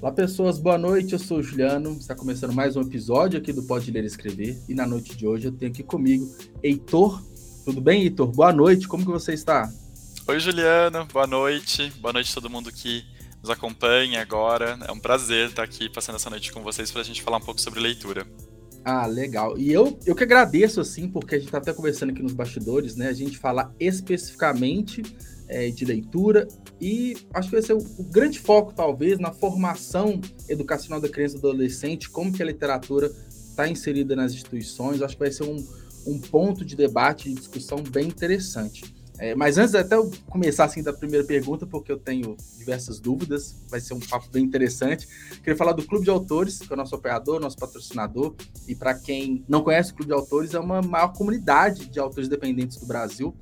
Olá, pessoas, boa noite. Eu sou o Juliano. Está começando mais um episódio aqui do Pode Ler e Escrever. E na noite de hoje eu tenho aqui comigo Heitor. Tudo bem, Heitor? Boa noite. Como que você está? Oi, Juliano. Boa noite. Boa noite a todo mundo que nos acompanha agora. É um prazer estar aqui passando essa noite com vocês para a gente falar um pouco sobre leitura. Ah, legal. E eu, eu que agradeço, assim, porque a gente está até conversando aqui nos bastidores, né? A gente falar especificamente é, de leitura e acho que vai ser o, o, grande foco, talvez, na formação educacional da criança e do adolescente, como que a literatura está inserida nas instituições. Acho que vai ser um, um ponto de debate e discussão bem interessante. É, mas antes até eu começar assim da primeira pergunta, porque eu tenho diversas dúvidas, vai ser um papo bem interessante. Queria falar do Clube de Autores, que é o nosso operador, nosso patrocinador, e para quem não conhece o Clube de Autores, é uma maior comunidade de autores independentes do Brasil,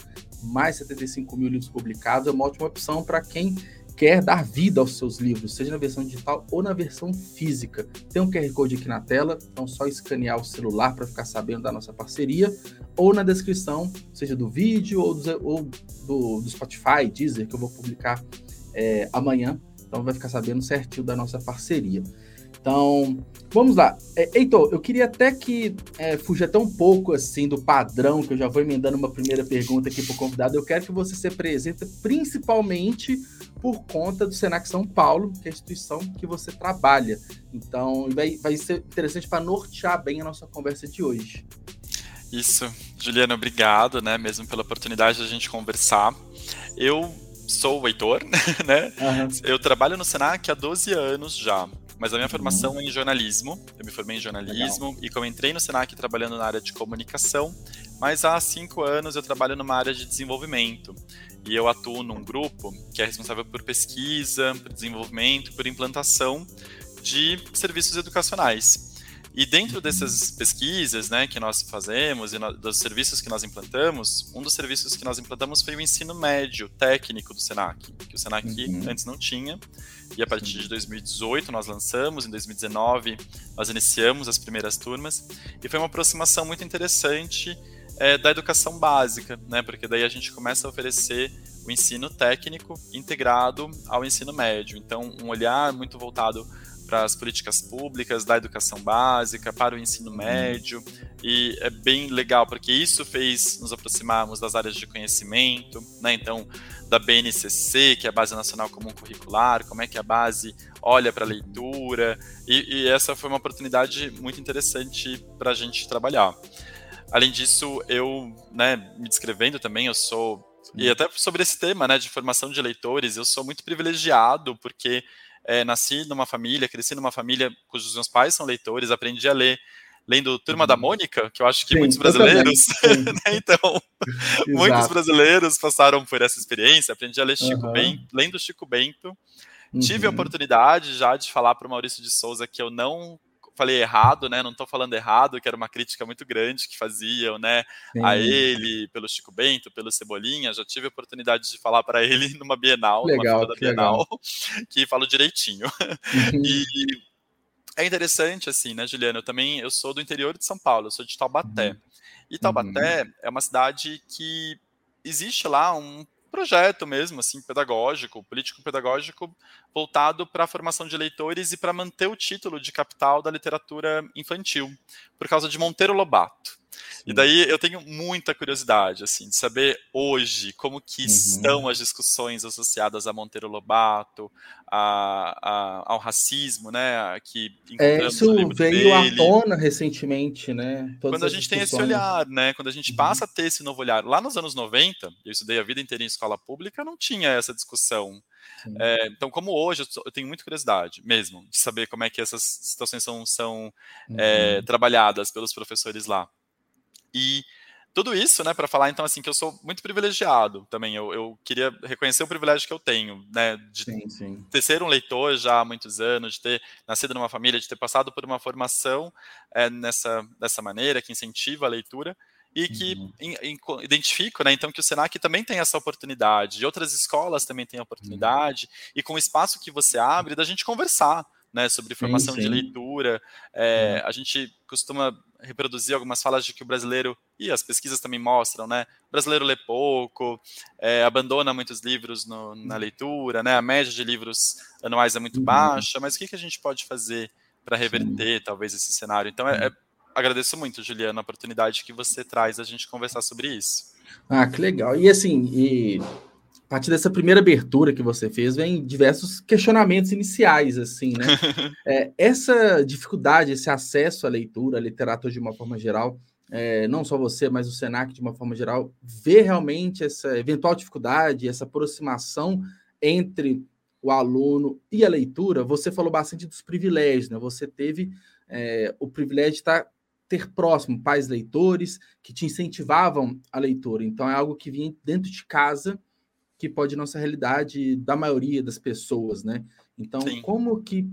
mais 75 mil livros publicados, é uma ótima opção para quem quer dar vida aos seus livros, seja na versão digital ou na versão física. Tem um QR Code aqui na tela, então só escanear o celular para ficar sabendo da nossa parceria, ou na descrição, seja do vídeo ou do, ou do, do Spotify, Deezer, que eu vou publicar é, amanhã. Então vai ficar sabendo certinho da nossa parceria. Então, vamos lá. É, Heitor, eu queria até que é, fugir até um pouco assim do padrão, que eu já vou emendando uma primeira pergunta aqui para o convidado. Eu quero que você se apresente principalmente por conta do Senac São Paulo, que é a instituição que você trabalha. Então, vai, vai ser interessante para nortear bem a nossa conversa de hoje. Isso, Juliana, obrigado, né, mesmo pela oportunidade de a gente conversar. Eu sou o Heitor, né? Uhum. Eu trabalho no Senac há 12 anos já mas a minha formação é em jornalismo. Eu me formei em jornalismo Legal. e como entrei no Senac trabalhando na área de comunicação, mas há cinco anos eu trabalho numa área de desenvolvimento. E eu atuo num grupo que é responsável por pesquisa, por desenvolvimento, por implantação de serviços educacionais. E dentro dessas pesquisas né, que nós fazemos e no, dos serviços que nós implantamos, um dos serviços que nós implantamos foi o ensino médio técnico do SENAC, que o SENAC uhum. antes não tinha. E a partir de 2018 nós lançamos, em 2019 nós iniciamos as primeiras turmas. E foi uma aproximação muito interessante é, da educação básica, né, porque daí a gente começa a oferecer o ensino técnico integrado ao ensino médio. Então, um olhar muito voltado para as políticas públicas da educação básica, para o ensino uhum. médio, e é bem legal, porque isso fez nos aproximarmos das áreas de conhecimento, né? Então, da BNCC, que é a Base Nacional Comum Curricular, como é que a base olha para a leitura, e, e, essa foi uma oportunidade muito interessante para a gente trabalhar. Além disso, eu, né, me descrevendo também, eu sou e até sobre esse tema, né, de formação de leitores, eu sou muito privilegiado porque é, nasci numa família, cresci numa família cujos meus pais são leitores, aprendi a ler lendo Turma uhum. da Mônica, que eu acho que Sim, muitos brasileiros, né, então, muitos brasileiros passaram por essa experiência, aprendi a ler Chico uhum. Bento, lendo Chico Bento, uhum. tive a uhum. oportunidade já de falar para o Maurício de Souza que eu não falei errado, né? Não estou falando errado, que era uma crítica muito grande que faziam, né? Sim. A ele, pelo Chico Bento, pelo Cebolinha. Já tive a oportunidade de falar para ele numa Bienal, legal, numa da Bienal, legal. que falo direitinho. Uhum. E é interessante, assim, né, Juliana? Eu também eu sou do interior de São Paulo, eu sou de Taubaté. Uhum. E Taubaté uhum. é uma cidade que existe lá um projeto mesmo, assim, pedagógico, político-pedagógico, voltado para a formação de leitores e para manter o título de capital da literatura infantil, por causa de Monteiro Lobato. E daí eu tenho muita curiosidade, assim, de saber hoje como que uhum. estão as discussões associadas a Monteiro Lobato, a, a, ao racismo, né, que é, isso veio à tona recentemente, né? Todas quando a gente tem esse olhar, né, quando a gente uhum. passa a ter esse novo olhar. Lá nos anos 90, eu estudei a vida inteira em escola pública, não tinha essa discussão. É, então, como hoje, eu tenho muita curiosidade mesmo de saber como é que essas situações são, são uhum. é, trabalhadas pelos professores lá. E tudo isso, né, para falar então assim que eu sou muito privilegiado também. Eu, eu, queria reconhecer o privilégio que eu tenho, né, de sim, sim. ter ser um leitor já há muitos anos, de ter nascido numa família, de ter passado por uma formação é, nessa dessa maneira que incentiva a leitura e que uhum. in, in, identifico, né, então que o Senac também tem essa oportunidade, e outras escolas também têm a oportunidade, uhum. e com o espaço que você abre da gente conversar, né, sobre formação sim, sim. de leitura. É, a gente costuma reproduzir algumas falas de que o brasileiro, e as pesquisas também mostram, né, o brasileiro lê pouco, é, abandona muitos livros no, na leitura, né, a média de livros anuais é muito uhum. baixa, mas o que, que a gente pode fazer para reverter, talvez, esse cenário? Então, é, é, agradeço muito, Juliana, a oportunidade que você traz a gente conversar sobre isso. Ah, que legal. E assim, e a partir dessa primeira abertura que você fez, vem diversos questionamentos iniciais, assim, né? é, essa dificuldade, esse acesso à leitura, à literatura de uma forma geral, é, não só você, mas o Senac de uma forma geral, vê realmente essa eventual dificuldade, essa aproximação entre o aluno e a leitura. Você falou bastante dos privilégios, né? Você teve é, o privilégio de estar ter próximo pais leitores que te incentivavam a leitura. Então é algo que vinha dentro de casa que pode não ser a realidade da maioria das pessoas, né? Então, Sim. como que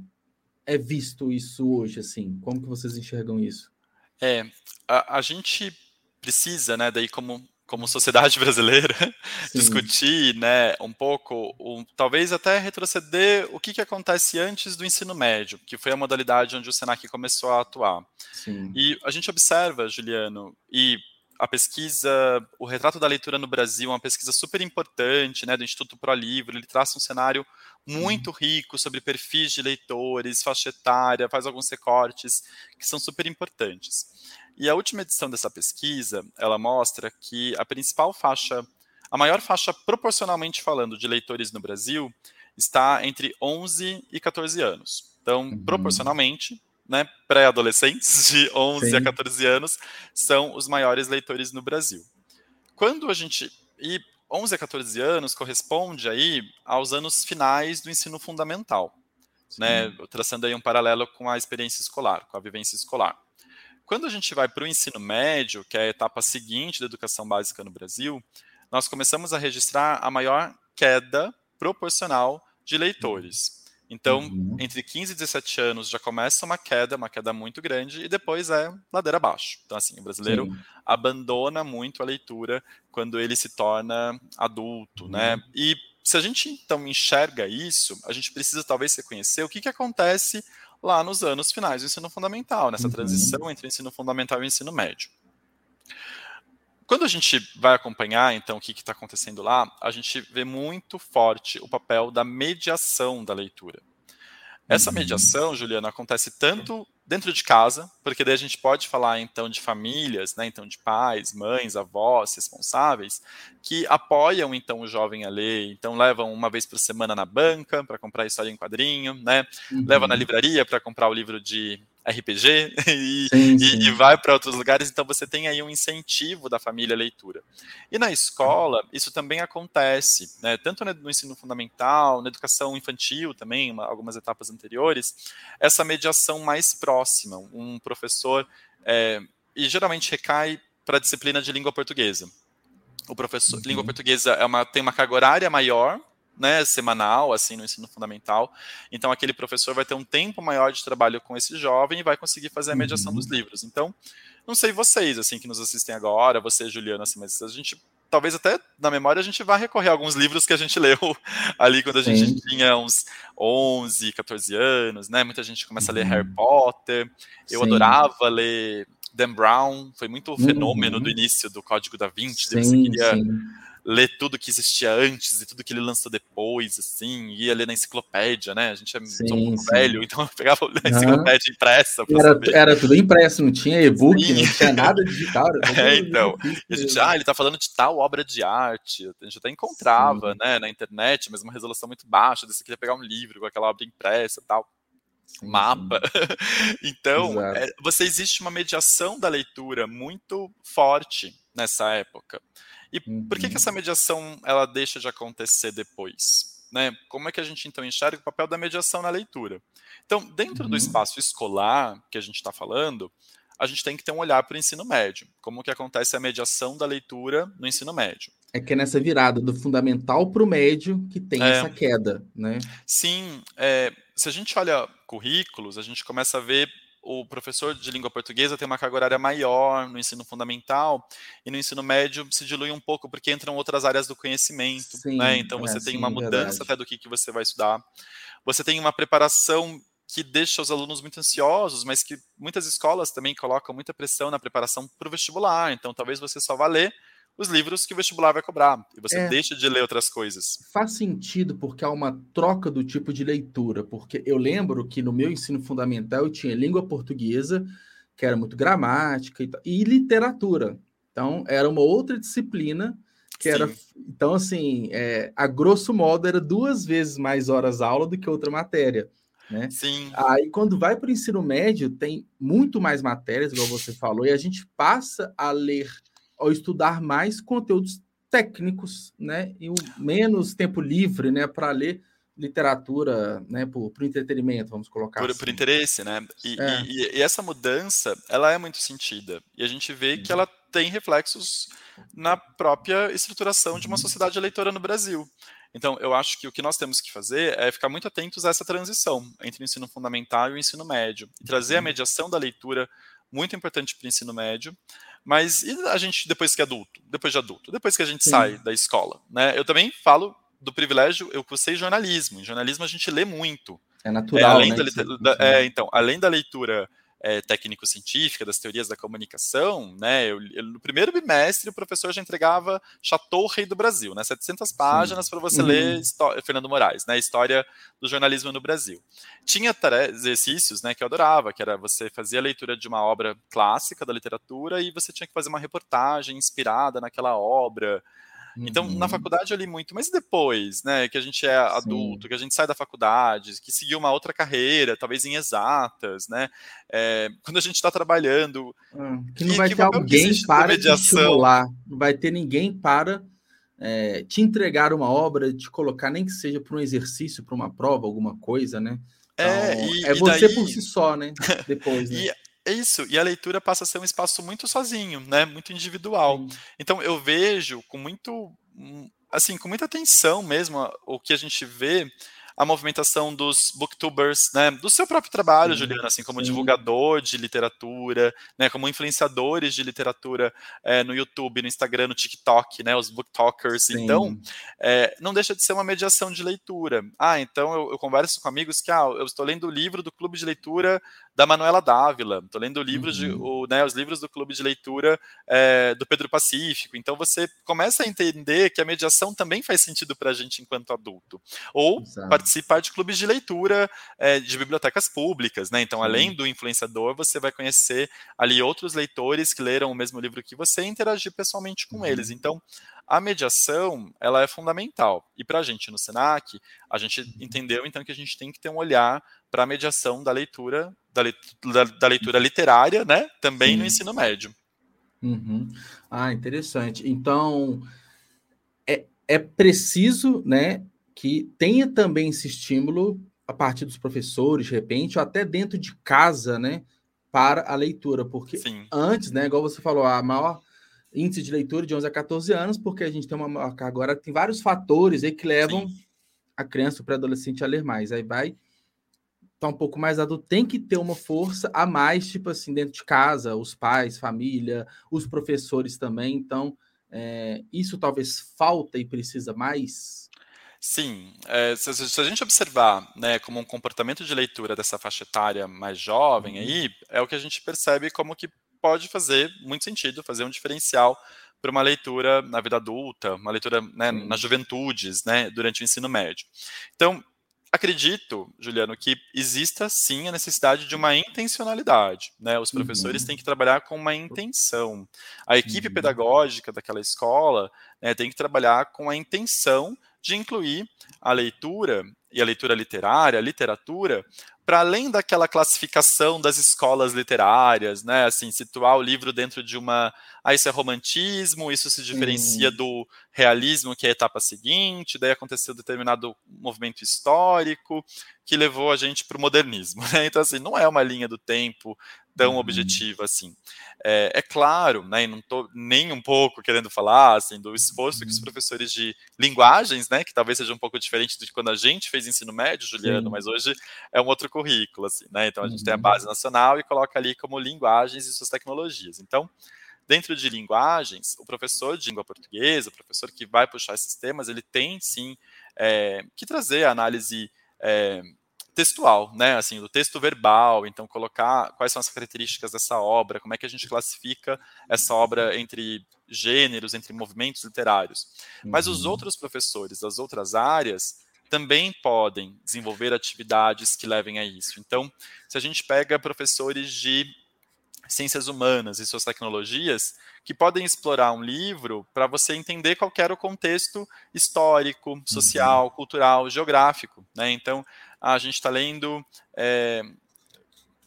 é visto isso hoje, assim? Como que vocês enxergam isso? É, a, a gente precisa, né, daí como como sociedade brasileira, Sim. discutir, né, um pouco, um, talvez até retroceder o que, que acontece antes do ensino médio, que foi a modalidade onde o Senac começou a atuar. Sim. E a gente observa, Juliano, e a pesquisa, o retrato da leitura no Brasil, uma pesquisa super importante, né, do Instituto Pro Livro, ele traça um cenário muito uhum. rico sobre perfis de leitores, faixa etária, faz alguns recortes que são super importantes. E a última edição dessa pesquisa, ela mostra que a principal faixa, a maior faixa proporcionalmente falando de leitores no Brasil está entre 11 e 14 anos. Então, uhum. proporcionalmente, né, pré-adolescentes de 11 Sim. a 14 anos são os maiores leitores no Brasil. Quando a gente e 11 a 14 anos corresponde aí aos anos finais do ensino fundamental, né, traçando aí um paralelo com a experiência escolar, com a vivência escolar. Quando a gente vai para o ensino médio, que é a etapa seguinte da educação básica no Brasil, nós começamos a registrar a maior queda proporcional de leitores. Então, uhum. entre 15 e 17 anos já começa uma queda, uma queda muito grande, e depois é ladeira abaixo. Então, assim, o brasileiro Sim. abandona muito a leitura quando ele se torna adulto, né? uhum. né? E se a gente então enxerga isso, a gente precisa talvez reconhecer o que, que acontece lá nos anos finais do ensino fundamental, nessa uhum. transição entre ensino fundamental e ensino médio. Quando a gente vai acompanhar, então, o que está acontecendo lá, a gente vê muito forte o papel da mediação da leitura. Essa uhum. mediação, Juliana, acontece tanto dentro de casa, porque daí a gente pode falar então de famílias, né, então de pais, mães, avós, responsáveis, que apoiam então o jovem a ler, então levam uma vez por semana na banca para comprar história em quadrinho, né, uhum. levam na livraria para comprar o livro de RPG e, sim, sim. e, e vai para outros lugares, então você tem aí um incentivo da família à leitura. E na escola, isso também acontece, né, tanto no ensino fundamental, na educação infantil também, uma, algumas etapas anteriores, essa mediação mais próxima, um professor, é, e geralmente recai para a disciplina de língua portuguesa. O professor, uhum. língua portuguesa é uma, tem uma carga horária maior, né, semanal, assim, no ensino fundamental. Então, aquele professor vai ter um tempo maior de trabalho com esse jovem e vai conseguir fazer a mediação uhum. dos livros. Então, não sei vocês, assim, que nos assistem agora, você, Juliana, assim, mas a gente, talvez até na memória, a gente vai recorrer a alguns livros que a gente leu ali quando a gente Sim. tinha uns 11, 14 anos, né? Muita gente começa a ler Harry uhum. Potter. Eu Sim. adorava ler Dan Brown, foi muito o fenômeno uhum. do início do Código da Vinci, sim, você queria sim ler tudo que existia antes e tudo que ele lançou depois, assim, ia ler na enciclopédia, né? A gente é sim, um pouco velho, então eu pegava a enciclopédia uhum. impressa. Era, era, tudo impresso, não tinha e-book, não tinha nada digital. É, então. a gente, ah, ele tá falando de tal obra de arte. A gente até encontrava, sim. né, na internet, mas uma resolução muito baixa, você queria pegar um livro com aquela obra impressa e tal. Sim, mapa. então, é, você existe uma mediação da leitura muito forte nessa época. E uhum. por que, que essa uhum. mediação ela deixa de acontecer depois? Né? Como é que a gente então enxerga o papel da mediação na leitura? Então, dentro uhum. do espaço escolar que a gente está falando, a gente tem que ter um olhar para o ensino médio. Como que acontece a mediação da leitura no ensino médio? É que é nessa virada do fundamental para o médio que tem é, essa queda, né? Sim, é, se a gente olha currículos, a gente começa a ver o professor de língua portuguesa tem uma carga horária maior no ensino fundamental e no ensino médio se dilui um pouco porque entram outras áreas do conhecimento, sim, né? Então você é, tem sim, uma mudança verdade. até do que, que você vai estudar. Você tem uma preparação que deixa os alunos muito ansiosos, mas que muitas escolas também colocam muita pressão na preparação para o vestibular. Então, talvez você só vá ler os livros que o vestibular vai cobrar e você é, deixa de ler outras coisas. Faz sentido porque há uma troca do tipo de leitura, porque eu lembro que no meu ensino fundamental eu tinha língua portuguesa, que era muito gramática e, e literatura. Então, era uma outra disciplina que Sim. era. Então, assim, é, a grosso modo, era duas vezes mais horas aula do que outra matéria. Né? Sim. Aí, quando vai para o ensino médio, tem muito mais matérias, igual você falou, e a gente passa a ler ao estudar mais conteúdos técnicos, né? E o menos tempo livre, né, para ler literatura, né, por, por entretenimento, vamos colocar por, assim. por interesse, né? E, é. e, e, essa mudança, ela é muito sentida. E a gente vê que ela tem reflexos na própria estruturação de uma sociedade eleitora no Brasil. Então, eu acho que o que nós temos que fazer é ficar muito atentos a essa transição entre o ensino fundamental e o ensino médio, e trazer a uhum. mediação da leitura muito importante para o ensino médio, mas e a gente depois que é adulto, depois de adulto, depois que a gente Sim. sai da escola, né? Eu também falo do privilégio, eu cursei jornalismo. Em jornalismo a gente lê muito. É natural, é, além né? Da, é, então, além da leitura é, técnico-científica, das teorias da comunicação, né? Eu, eu, no primeiro bimestre, o professor já entregava Chateau Rei do Brasil, né? 700 páginas para você uhum. ler Fernando Moraes, né? História do jornalismo no Brasil. Tinha exercícios, né, que eu adorava, que era você fazia a leitura de uma obra clássica da literatura e você tinha que fazer uma reportagem inspirada naquela obra, então, uhum. na faculdade eu li muito, mas depois, né, que a gente é adulto, Sim. que a gente sai da faculdade, que seguiu uma outra carreira, talvez em exatas, né, é, quando a gente está trabalhando... Hum, que não vai que ter alguém para te estimular, não vai ter ninguém para é, te entregar uma obra, te colocar, nem que seja para um exercício, para uma prova, alguma coisa, né? É, então, é, e, é você daí... por si só, né? Depois, né? e é isso, e a leitura passa a ser um espaço muito sozinho, né? Muito individual. Sim. Então eu vejo com muito assim, com muita atenção mesmo o que a gente vê a movimentação dos booktubers, né, do seu próprio trabalho, sim, Juliana, assim, como sim. divulgador de literatura, né, como influenciadores de literatura é, no YouTube, no Instagram, no TikTok, né, os booktalkers. Sim. Então, é, não deixa de ser uma mediação de leitura. Ah, então eu, eu, converso com amigos que, ah, eu estou lendo o livro do Clube de Leitura da Manuela Dávila, estou lendo o livro uhum. de, o, né, os livros do Clube de Leitura é, do Pedro Pacífico. Então, você começa a entender que a mediação também faz sentido para a gente enquanto adulto. Ou Exato participar de clubes de leitura é, de bibliotecas públicas, né? Então, além do influenciador, você vai conhecer ali outros leitores que leram o mesmo livro que você e interagir pessoalmente com uhum. eles. Então, a mediação, ela é fundamental. E para a gente no Senac, a gente uhum. entendeu então que a gente tem que ter um olhar para a mediação da leitura, da leitura, da leitura literária, né? Também Sim. no ensino médio. Uhum. Ah, interessante. Então, é, é preciso, né, que tenha também esse estímulo a partir dos professores, de repente, ou até dentro de casa, né, para a leitura, porque Sim. antes, né, igual você falou, a maior índice de leitura de 11 a 14 anos, porque a gente tem uma agora tem vários fatores aí que levam Sim. a criança, o pré-adolescente a ler mais. Aí vai tá um pouco mais adulto, tem que ter uma força a mais, tipo assim, dentro de casa, os pais, família, os professores também. Então, é, isso talvez falta e precisa mais Sim, é, se, se, a gente observar né, como um comportamento de leitura dessa faixa etária mais jovem, uhum. aí é o que a gente percebe como que pode fazer muito sentido, fazer um diferencial para uma leitura na vida adulta, uma leitura né, uhum. nas juventudes, né, durante o ensino médio. Então, acredito, Juliano, que exista sim a necessidade de uma intencionalidade. Né? Os professores uhum. têm que trabalhar com uma intenção. A equipe uhum. pedagógica daquela escola né, tem que trabalhar com a intenção de incluir a leitura e a leitura literária, a literatura, para além daquela classificação das escolas literárias, né? Assim, situar o livro dentro de uma. Ah, isso é romantismo, isso se diferencia uhum. do realismo, que é a etapa seguinte, daí aconteceu determinado movimento histórico que levou a gente para o modernismo. Né? Então, assim, não é uma linha do tempo tão uhum. objetiva assim. É, é, claro, né, e não estou nem um pouco querendo falar assim, do esforço que os uhum. professores de linguagens, né, que talvez seja um pouco diferente de quando a gente fez ensino médio, Juliano, Sim. mas hoje é um outro currículo, assim, né? Então a gente uhum. tem a uhum. base nacional e coloca ali como linguagens e suas tecnologias. Então, dentro de linguagens, o professor de língua portuguesa, o professor que vai puxar esses temas, ele tem sim é, que trazer a análise é, textual, né? Assim, do texto verbal, então colocar quais são as características dessa obra, como é que a gente classifica essa obra entre gêneros, entre movimentos literários. Uhum. Mas os uhum. outros professores das outras áreas também podem desenvolver atividades que levem a isso. Então, se a gente pega professores de ciências humanas e suas tecnologias, que podem explorar um livro para você entender qual era o contexto histórico, social, uhum. cultural, geográfico. Né? Então, a gente está lendo, é,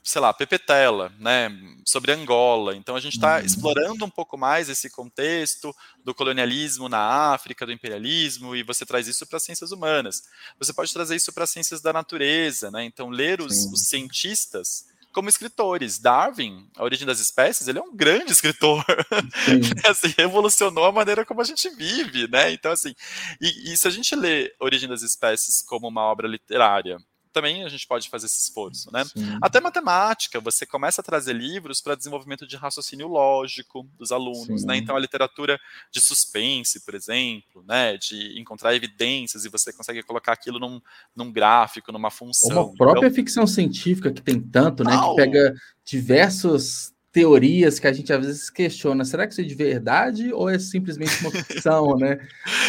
sei lá, Pepetela, né, sobre Angola. Então, a gente está uhum. explorando um pouco mais esse contexto do colonialismo na África, do imperialismo, e você traz isso para as ciências humanas. Você pode trazer isso para as ciências da natureza. Né? Então, ler os, os cientistas como escritores. Darwin, A Origem das Espécies, ele é um grande escritor. assim, revolucionou a maneira como a gente vive, né? Então, assim, e, e se a gente lê Origem das Espécies como uma obra literária também a gente pode fazer esse esforço, né? Sim. Até matemática, você começa a trazer livros para desenvolvimento de raciocínio lógico dos alunos, né? Sim. né? Então a literatura de suspense, por exemplo, né? De encontrar evidências e você consegue colocar aquilo num, num gráfico, numa função. Uma própria então... ficção científica que tem tanto, né? Que pega diversos teorias que a gente às vezes questiona, será que isso é de verdade ou é simplesmente uma ficção, né?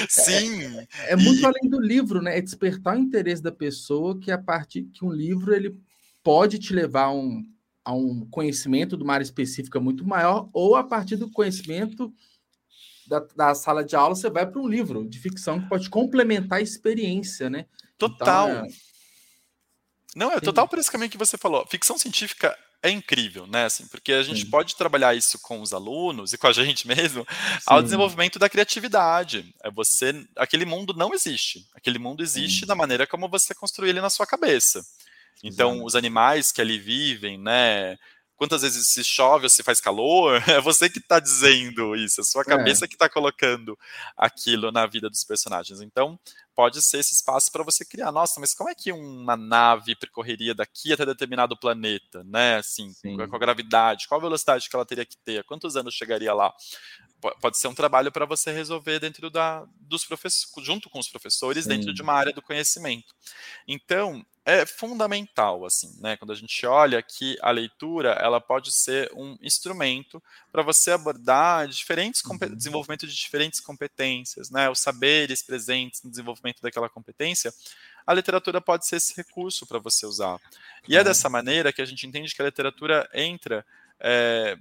Sim. É, é muito e... além do livro, né? É despertar o interesse da pessoa que a partir que um livro ele pode te levar a um, a um conhecimento de uma área específica muito maior ou a partir do conhecimento da, da sala de aula você vai para um livro de ficção que pode complementar a experiência, né? Total. Então, é... Não, é total por esse caminho que você falou. Ficção científica é incrível, né? Assim, porque a gente Sim. pode trabalhar isso com os alunos e com a gente mesmo Sim. ao desenvolvimento da criatividade. É você, aquele mundo não existe. Aquele mundo existe Sim. da maneira como você construiu ele na sua cabeça. Então, Exato. os animais que ali vivem, né? quantas vezes se chove ou se faz calor, é você que está dizendo isso, é a sua é. cabeça é. que está colocando aquilo na vida dos personagens. Então, pode ser esse espaço para você criar. Nossa, mas como é que uma nave percorreria daqui até determinado planeta, né? Assim, com a gravidade, qual a velocidade que ela teria que ter, quantos anos chegaria lá? Pode ser um trabalho para você resolver dentro da, dos professores, junto com os professores, Sim. dentro de uma área do conhecimento. Então, é fundamental, assim, né? Quando a gente olha que a leitura, ela pode ser um instrumento para você abordar diferentes uhum. desenvolvimento de diferentes competências, né? Os saberes presentes no desenvolvimento daquela competência, a literatura pode ser esse recurso para você usar. E é dessa maneira que a gente entende que a literatura entra é,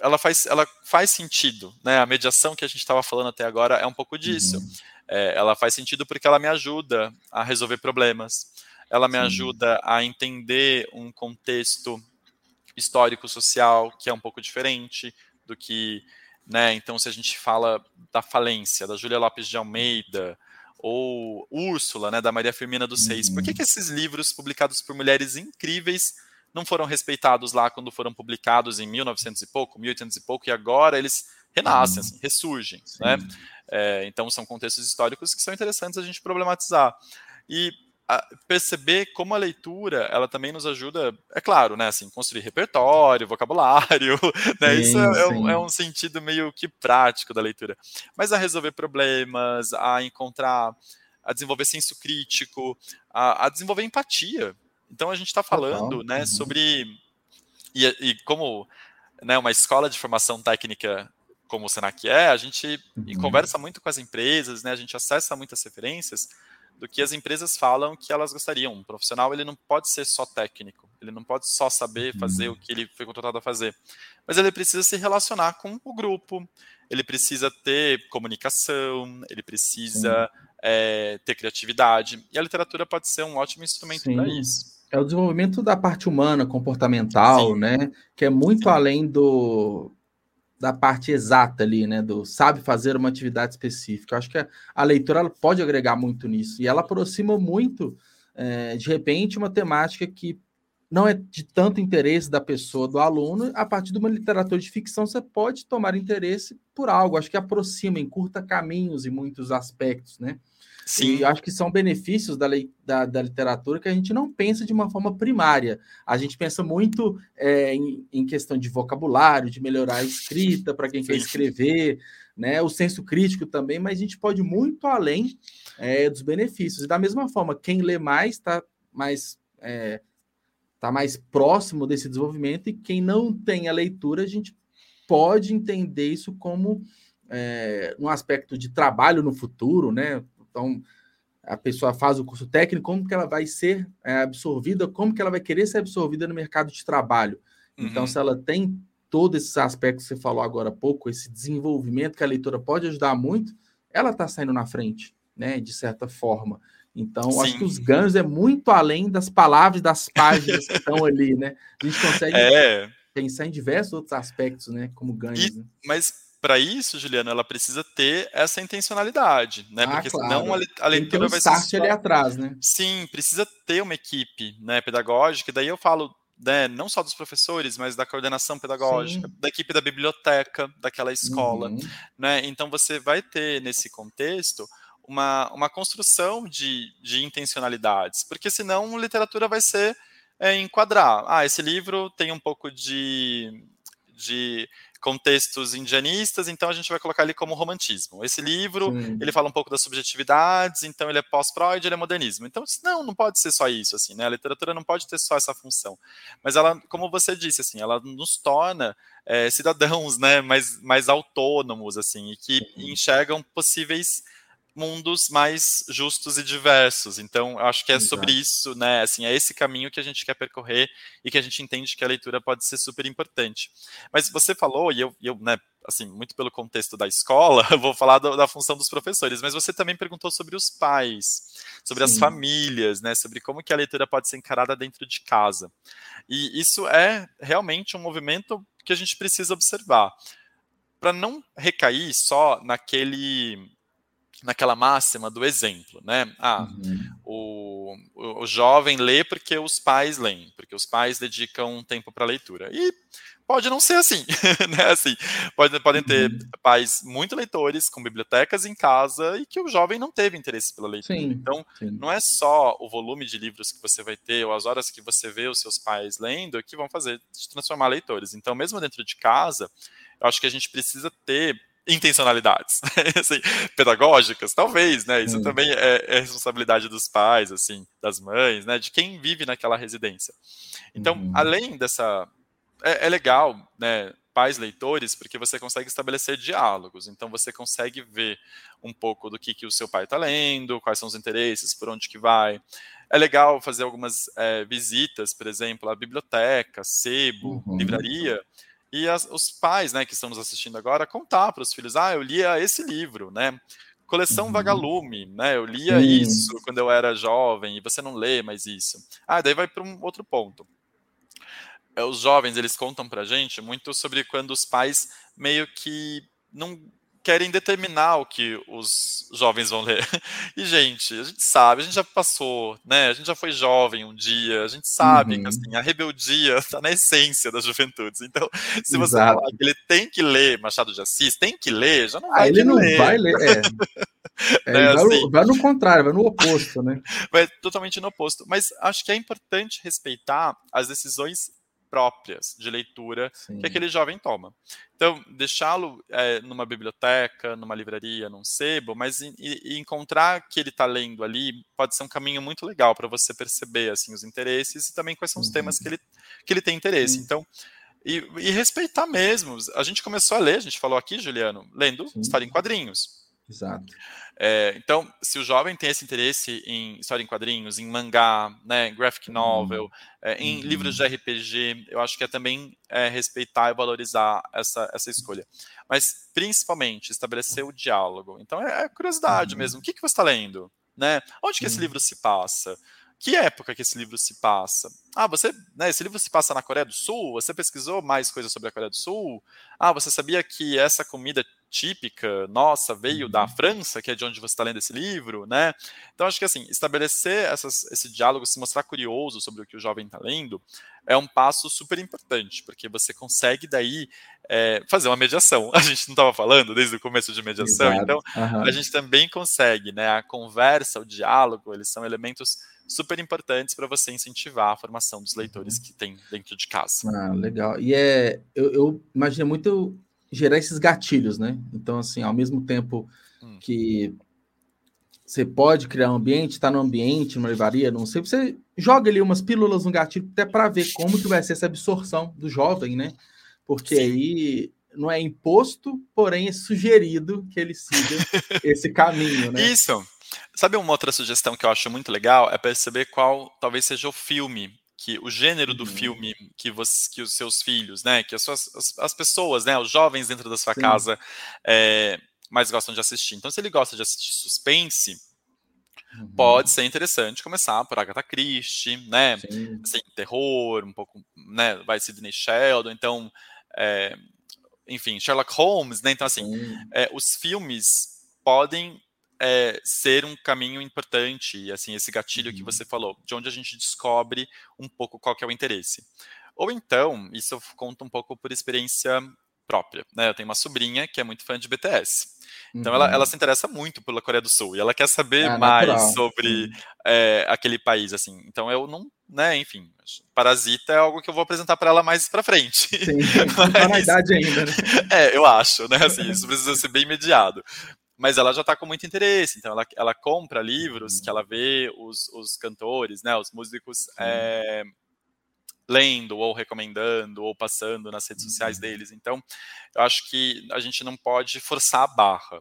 ela faz, ela faz sentido, né? A mediação que a gente estava falando até agora é um pouco disso. Uhum. É, ela faz sentido porque ela me ajuda a resolver problemas ela me Sim. ajuda a entender um contexto histórico-social que é um pouco diferente do que, né, então se a gente fala da falência, da Júlia Lopes de Almeida, ou Úrsula, né, da Maria Firmina dos Seis, uhum. por que, uhum. que esses livros publicados por mulheres incríveis não foram respeitados lá quando foram publicados em 1900 e pouco, 1800 e pouco, e agora eles renascem, uhum. assim, ressurgem, né? É, então são contextos históricos que são interessantes a gente problematizar. E perceber como a leitura ela também nos ajuda, é claro, né, assim, construir repertório, vocabulário, né, sim, isso é, é, um, é, um, sentido meio que prático da leitura, mas a resolver problemas, a encontrar, a desenvolver senso crítico, a, a desenvolver empatia. Então a gente está falando, né, uhum. sobre e, e, como né, uma escola de formação técnica como o Senac é, a gente uhum. conversa muito com as empresas, né, a gente acessa muitas referências do que as empresas falam que elas gostariam. Um profissional ele não pode ser só técnico, ele não pode só saber fazer uhum. o que ele foi contratado a fazer, mas ele precisa se relacionar com o grupo, ele precisa ter comunicação, ele precisa é, ter criatividade, e a literatura pode ser um ótimo instrumento para isso. É o desenvolvimento da parte humana, comportamental, Sim. né? Que é muito Sim. além do, da parte exata ali, né? Do sabe fazer uma atividade específica. Eu acho que a, a leitura pode agregar muito nisso. E ela aproxima muito, é, de repente, uma temática que não é de tanto interesse da pessoa, do aluno. A partir de uma literatura de ficção, você pode tomar interesse por algo. Acho que aproxima, encurta caminhos em muitos aspectos, né? Sim. E acho que são benefícios da, lei, da, da, literatura que a gente não pensa de uma forma primária. A gente pensa muito é, em, em, questão de vocabulário, de melhorar a escrita para quem Sim. quer escrever, né? O senso crítico também, mas a gente pode ir muito além é, dos benefícios. E da mesma forma, quem lê mais está mais é, tá mais próximo desse desenvolvimento, e quem não tem a leitura, a gente pode entender isso como é, um aspecto de trabalho no futuro, né? Então, a pessoa faz o curso técnico, como que ela vai ser é, absorvida, como que ela vai querer ser absorvida no mercado de trabalho. Então, uhum. Se ela tem todos esses aspectos que você falou agora há pouco, esse desenvolvimento que a leitura pode ajudar muito, ela está saindo na frente, né? De certa forma. Então, Sim. acho que os ganhos é muito além das palavras, das páginas que estão ali, né? A gente consegue é. pensar em diversos outros aspectos, né? Como ganhos. E, né? Mas para isso, Juliana, ela precisa ter essa intencionalidade, né? Ah, Porque claro. senão a, a leitura um vai ser. Só... ali atrás, né? Sim, precisa ter uma equipe né, pedagógica, e daí eu falo né, não só dos professores, mas da coordenação pedagógica, Sim. da equipe da biblioteca daquela escola. Uhum. Né? Então você vai ter nesse contexto uma, uma construção de, de intencionalidades, porque senão literatura vai ser é, enquadrar. Ah, esse livro tem um pouco de, de contextos indianistas, então a gente vai colocar ele como romantismo. Esse livro, Sim. ele fala um pouco das subjetividades, então ele é pós-Freud, ele é modernismo. Então, não, não pode ser só isso, assim, né? A literatura não pode ter só essa função. Mas ela, como você disse, assim, ela nos torna é, cidadãos, né, mais, mais autônomos, assim, e que enxergam possíveis mundos mais justos e diversos. Então, acho que é Exato. sobre isso, né? Assim, é esse caminho que a gente quer percorrer e que a gente entende que a leitura pode ser super importante. Mas você falou, e eu, eu né, assim, muito pelo contexto da escola, vou falar do, da função dos professores, mas você também perguntou sobre os pais, sobre Sim. as famílias, né, sobre como que a leitura pode ser encarada dentro de casa. E isso é realmente um movimento que a gente precisa observar. Para não recair só naquele naquela máxima do exemplo, né? Ah, uhum. o, o, o, jovem lê porque os pais leem, porque os pais dedicam tempo para leitura. E pode não ser assim, né? Assim, pode, podem ter uhum. pais muito leitores com bibliotecas em casa e que o jovem não teve interesse pela leitura. Sim, então, sim. não é só o volume de livros que você vai ter ou as horas que você vê os seus pais lendo que vão fazer te transformar leitores. Então, mesmo dentro de casa, eu acho que a gente precisa ter intencionalidades assim, pedagógicas, talvez, né? Isso hum. também é, é, responsabilidade dos pais, assim, das mães, né? De quem vive naquela residência. Então, hum. além dessa, é, é, legal, né? Pais leitores, porque você consegue estabelecer diálogos. Então, você consegue ver um pouco do que, que o seu pai está lendo, quais são os interesses, por onde que vai. É legal fazer algumas é, visitas, por exemplo, à biblioteca, sebo, uhum. livraria e as, os pais, né, que estão nos assistindo agora, contar para os filhos, ah, eu lia esse livro, né? Coleção uhum. Vagalume, né? Eu lia Sim. isso quando eu era jovem e você não lê mais isso. Ah, daí vai para um outro ponto. É, os jovens, eles contam para gente muito sobre quando os pais meio que não querem determinar o que os jovens vão ler. E, gente, a gente sabe, a gente já passou, né? A gente já foi jovem um dia, a gente sabe uhum. que assim, a rebeldia está na essência das juventudes. Então, se você Exato. falar que ele tem que ler Machado de Assis, tem que ler, já não ah, vai. Ah, ele não ler. vai ler. É. É, né, vai, assim, vai, no contrário, vai no oposto, né? Vai totalmente no oposto. Mas acho que é importante respeitar as decisões próprias de leitura Sim. que aquele jovem toma. Então, deixá-lo é, numa biblioteca, numa livraria, num sebo, mas e, e encontrar que ele está lendo ali pode ser um caminho muito legal para você perceber assim os interesses e também quais são os uhum. temas que ele, que ele tem interesse. Uhum. Então, e, e, respeitar mesmo. A gente começou a ler, a gente falou aqui, Juliano, lendo Sim. história em quadrinhos. Exato. É, então, se o jovem tem esse interesse em história em quadrinhos, em mangá, né, graphic novel, uhum. é, em uhum. livros de RPG, eu acho que é também é, respeitar e valorizar essa, essa escolha. Mas, principalmente, estabelecer o diálogo. Então, é, é curiosidade uhum. mesmo. O que, que você está lendo? Né? Onde que esse livro se passa? Que época que esse livro se passa? Ah, você, né, esse livro se passa na Coreia do Sul? Você pesquisou mais coisas sobre a Coreia do Sul? Ah, você sabia que essa comida típica nossa veio da uhum. França, que é de onde você está lendo esse livro, né? Então acho que assim estabelecer essas, esse diálogo, se mostrar curioso sobre o que o jovem está lendo, é um passo super importante, porque você consegue daí é, fazer uma mediação. A gente não estava falando desde o começo de mediação, Exato. então uhum. a gente também consegue, né? A conversa, o diálogo, eles são elementos super importantes para você incentivar a formação dos leitores uhum. que tem dentro de casa. Ah, legal. E é, eu, eu imagino muito gerar esses gatilhos, né? Então, assim, ao mesmo tempo hum. que você pode criar um ambiente, está no ambiente, numa livraria, não sei, você joga ali umas pílulas no gatilho até para ver como que vai ser essa absorção do jovem, né? Porque Sim. aí não é imposto, porém é sugerido que ele siga esse caminho, né? Isso. Sabe uma outra sugestão que eu acho muito legal? É perceber qual talvez seja o filme que o gênero do uhum. filme que, você, que os seus filhos, né, que as, suas, as, as pessoas, né, os jovens dentro da sua Sim. casa é, mais gostam de assistir. Então, se ele gosta de assistir suspense, uhum. pode ser interessante começar por Agatha Christie, né? Assim, terror, um pouco, né? Vai Sidney Sheldon, então, é, enfim, Sherlock Holmes, né? Então, assim, é, os filmes podem é, ser um caminho importante, e assim, esse gatilho uhum. que você falou, de onde a gente descobre um pouco qual que é o interesse. Ou então, isso eu conto um pouco por experiência própria. Né? Eu tenho uma sobrinha que é muito fã de BTS. Então uhum. ela, ela se interessa muito pela Coreia do Sul e ela quer saber é, mais natural. sobre é, aquele país, assim. Então eu não, né, enfim, Parasita é algo que eu vou apresentar para ela mais para frente. Sim, Mas, tá na idade ainda, né? É, eu acho, né, assim, isso precisa ser bem mediado. Mas ela já está com muito interesse, então ela, ela compra livros que ela vê os, os cantores, né, os músicos é, lendo ou recomendando ou passando nas redes sociais uhum. deles. Então, eu acho que a gente não pode forçar a barra.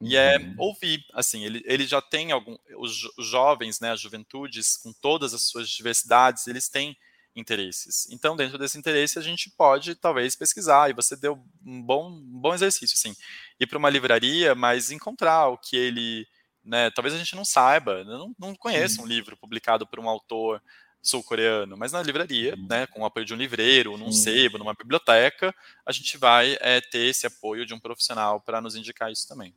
E é uhum. ouvir, assim, ele, ele já tem algum. Os, os jovens, né, as juventudes, com todas as suas diversidades, eles têm interesses. Então, dentro desse interesse, a gente pode talvez pesquisar, e você deu um bom, um bom exercício, assim, ir para uma livraria, mas encontrar o que ele. Né, talvez a gente não saiba, não, não conheça um livro publicado por um autor sul-coreano, mas na livraria, né, com o apoio de um livreiro, num sebo, numa biblioteca, a gente vai é, ter esse apoio de um profissional para nos indicar isso também.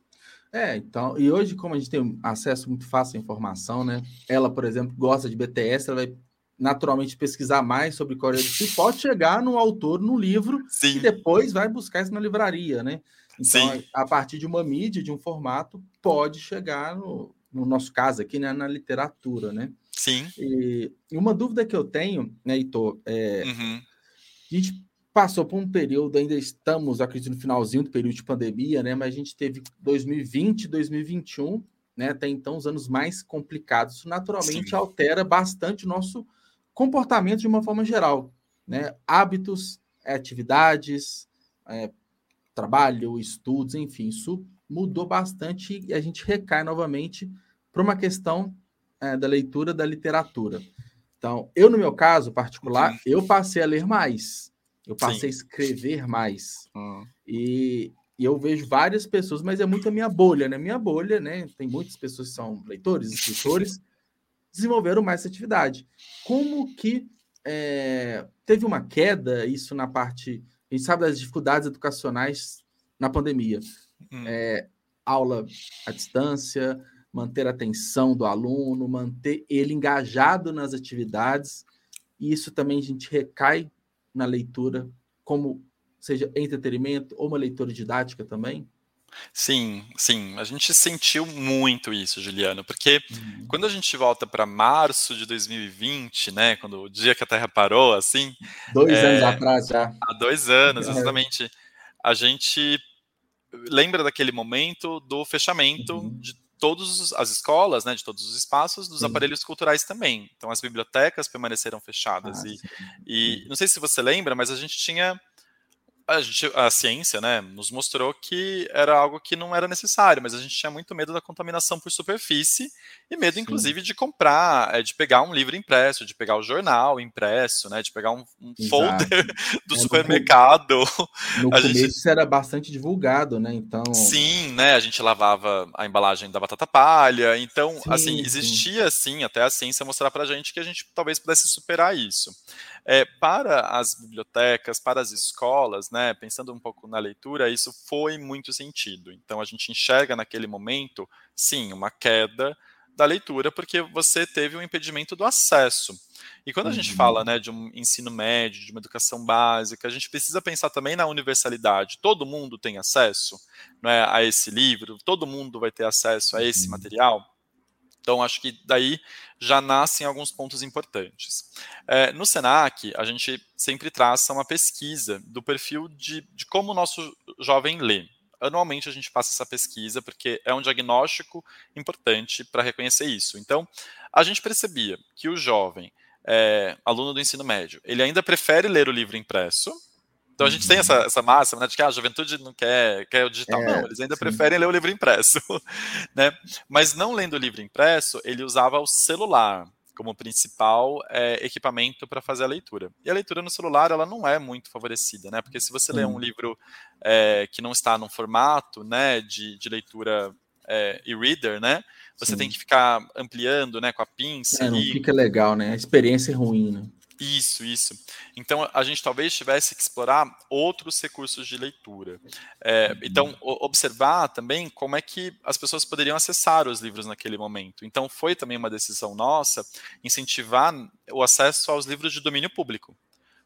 É, então, e hoje, como a gente tem acesso muito fácil à informação, né? Ela, por exemplo, gosta de BTS, ela vai naturalmente pesquisar mais sobre Coreia do Sul, pode chegar no autor no livro Sim. e depois vai buscar isso na livraria, né? Então, Sim. a partir de uma mídia, de um formato, pode chegar no, no nosso caso aqui, né, na literatura, né? Sim. E uma dúvida que eu tenho, né, Heitor, é, uhum. a gente passou por um período, ainda estamos, acredito, no finalzinho do período de pandemia, né, mas a gente teve 2020, 2021, né, até então os anos mais complicados. Isso naturalmente Sim. altera bastante o nosso comportamento de uma forma geral, né? Hábitos, atividades, é, trabalho, estudos, enfim, isso mudou bastante e a gente recai novamente para uma questão é, da leitura da literatura. Então, eu, no meu caso particular, eu passei a ler mais. Eu passei Sim. a escrever mais. Hum. E, e, eu vejo várias pessoas, mas é muito a minha bolha, né? Minha bolha, né? Tem muitas pessoas que são leitores, escritores, desenvolveram mais essa atividade. Como que é, teve uma queda, isso na parte. A gente sabe das dificuldades educacionais na pandemia. Hum. É, aula à distância, manter a atenção do aluno, manter ele engajado nas atividades. E isso também a gente recai na leitura, como seja entretenimento ou uma leitura didática também? Sim, sim, a gente sentiu muito isso, Juliano, porque uhum. quando a gente volta para março de 2020, né, quando o dia que a Terra parou, assim, dois é, anos atrás já, há dois anos, exatamente, a gente lembra daquele momento do fechamento uhum. de todas as escolas, né, de todos os espaços, dos sim. aparelhos culturais também. Então as bibliotecas permaneceram fechadas. Ah, e, e, não sei se você lembra, mas a gente tinha a, gente, a, ciência né, nos mostrou que era algo que não era necessário, mas a gente tinha muito medo da contaminação por superfície e medo, Sim. inclusive, de comprar, é, de pegar um livro impresso, de pegar o jornal impresso, né, de pegar um, um folder do é, supermercado. No, no começo gente... isso era bastante divulgado, né? Então. Sim, né? A gente lavava a embalagem da batata palha. Então, sim, assim, existia sim até a ciência mostrar pra gente que a gente talvez pudesse superar isso. É, para as bibliotecas, para as escolas, né, pensando um pouco na leitura, isso foi muito sentido. Então a gente enxerga naquele momento, sim, uma queda da leitura, porque você teve um impedimento do acesso. E quando a gente fala uhum. né, de um ensino médio, de uma educação básica, a gente precisa pensar também na universalidade. Todo mundo tem acesso não é, a esse livro, todo mundo vai ter acesso a esse uhum. material. Então, acho que daí já nascem alguns pontos importantes. É, no SENAC, a gente sempre traça uma pesquisa do perfil de, de como o nosso jovem lê. anualmente a gente passa essa pesquisa, porque é um diagnóstico importante para reconhecer isso. Então, a gente percebia que o jovem, é, aluno do ensino médio, ele ainda prefere ler o livro impresso, então a gente tem essa, essa máxima né, de que ah, a juventude não quer, quer o digital. É, não, eles ainda sim. preferem ler o livro impresso. né? Mas não lendo o livro impresso, ele usava o celular como principal é, equipamento para fazer a leitura. E a leitura no celular ela não é muito favorecida, né? Porque se você lê um livro é, que não está num formato né, de, de leitura é, e-reader, né? Você Sim. tem que ficar ampliando, né, com a pinça. É, não e... fica legal, né? A experiência é ruim, né? Isso, isso. Então a gente talvez tivesse que explorar outros recursos de leitura. É, então, observar também como é que as pessoas poderiam acessar os livros naquele momento. Então, foi também uma decisão nossa incentivar o acesso aos livros de domínio público.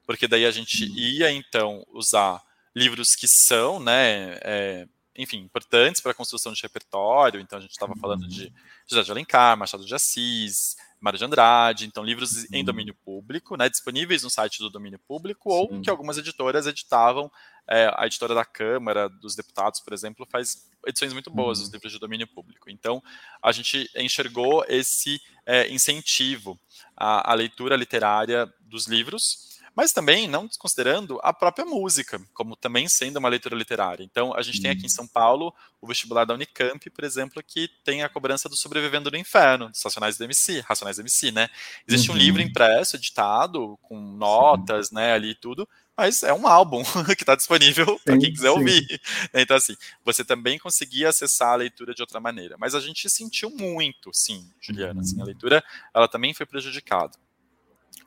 Porque daí a gente ia, então, usar livros que são, né, é, enfim, importantes para a construção de repertório. Então, a gente estava falando de José de Alencar, Machado de Assis, Mário de Andrade, então livros em domínio público, né, disponíveis no site do domínio público, Sim. ou que algumas editoras editavam. É, a editora da Câmara dos Deputados, por exemplo, faz edições muito boas dos uhum. livros de domínio público. Então, a gente enxergou esse é, incentivo à, à leitura literária dos livros mas também não desconsiderando a própria música, como também sendo uma leitura literária. Então, a gente tem aqui em São Paulo o vestibular da Unicamp, por exemplo, que tem a cobrança do Sobrevivendo no Inferno, dos Racionais do MC, Racionais do MC, né? Existe uhum. um livro impresso, editado, com notas, sim. né, ali e tudo, mas é um álbum que está disponível para quem quiser sim. ouvir. Então, assim, você também conseguia acessar a leitura de outra maneira. Mas a gente sentiu muito, sim, Juliana. Assim, a uhum. leitura ela também foi prejudicada.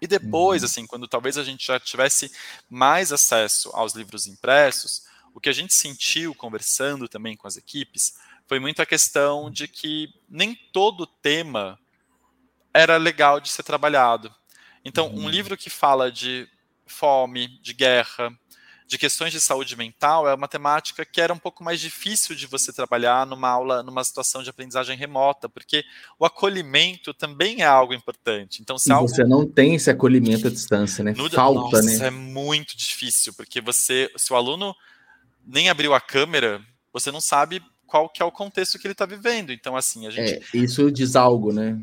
E depois, uhum. assim, quando talvez a gente já tivesse mais acesso aos livros impressos, o que a gente sentiu conversando também com as equipes foi muito a questão de que nem todo tema era legal de ser trabalhado. Então, um uhum. livro que fala de fome, de guerra, de questões de saúde mental é uma temática que era um pouco mais difícil de você trabalhar numa aula, numa situação de aprendizagem remota, porque o acolhimento também é algo importante. Então, se algo... você não tem esse acolhimento à distância, né? No... Falta, Nossa, né? é muito difícil, porque você, se o aluno nem abriu a câmera, você não sabe qual que é o contexto que ele está vivendo. Então, assim, a gente. É, isso diz algo, né?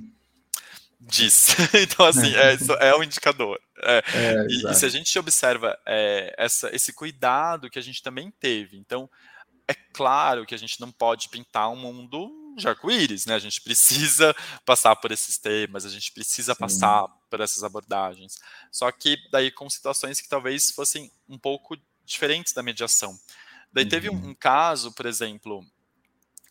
Diz. então, assim, é, isso é um indicador. É, é, e, e, se a gente observa é, essa, esse cuidado que a gente também teve, então é claro que a gente não pode pintar um mundo de arco-íris, né? A gente precisa passar por esses temas, a gente precisa Sim. passar por essas abordagens. Só que daí com situações que talvez fossem um pouco diferentes da mediação. Daí uhum. teve um, um, caso, por exemplo,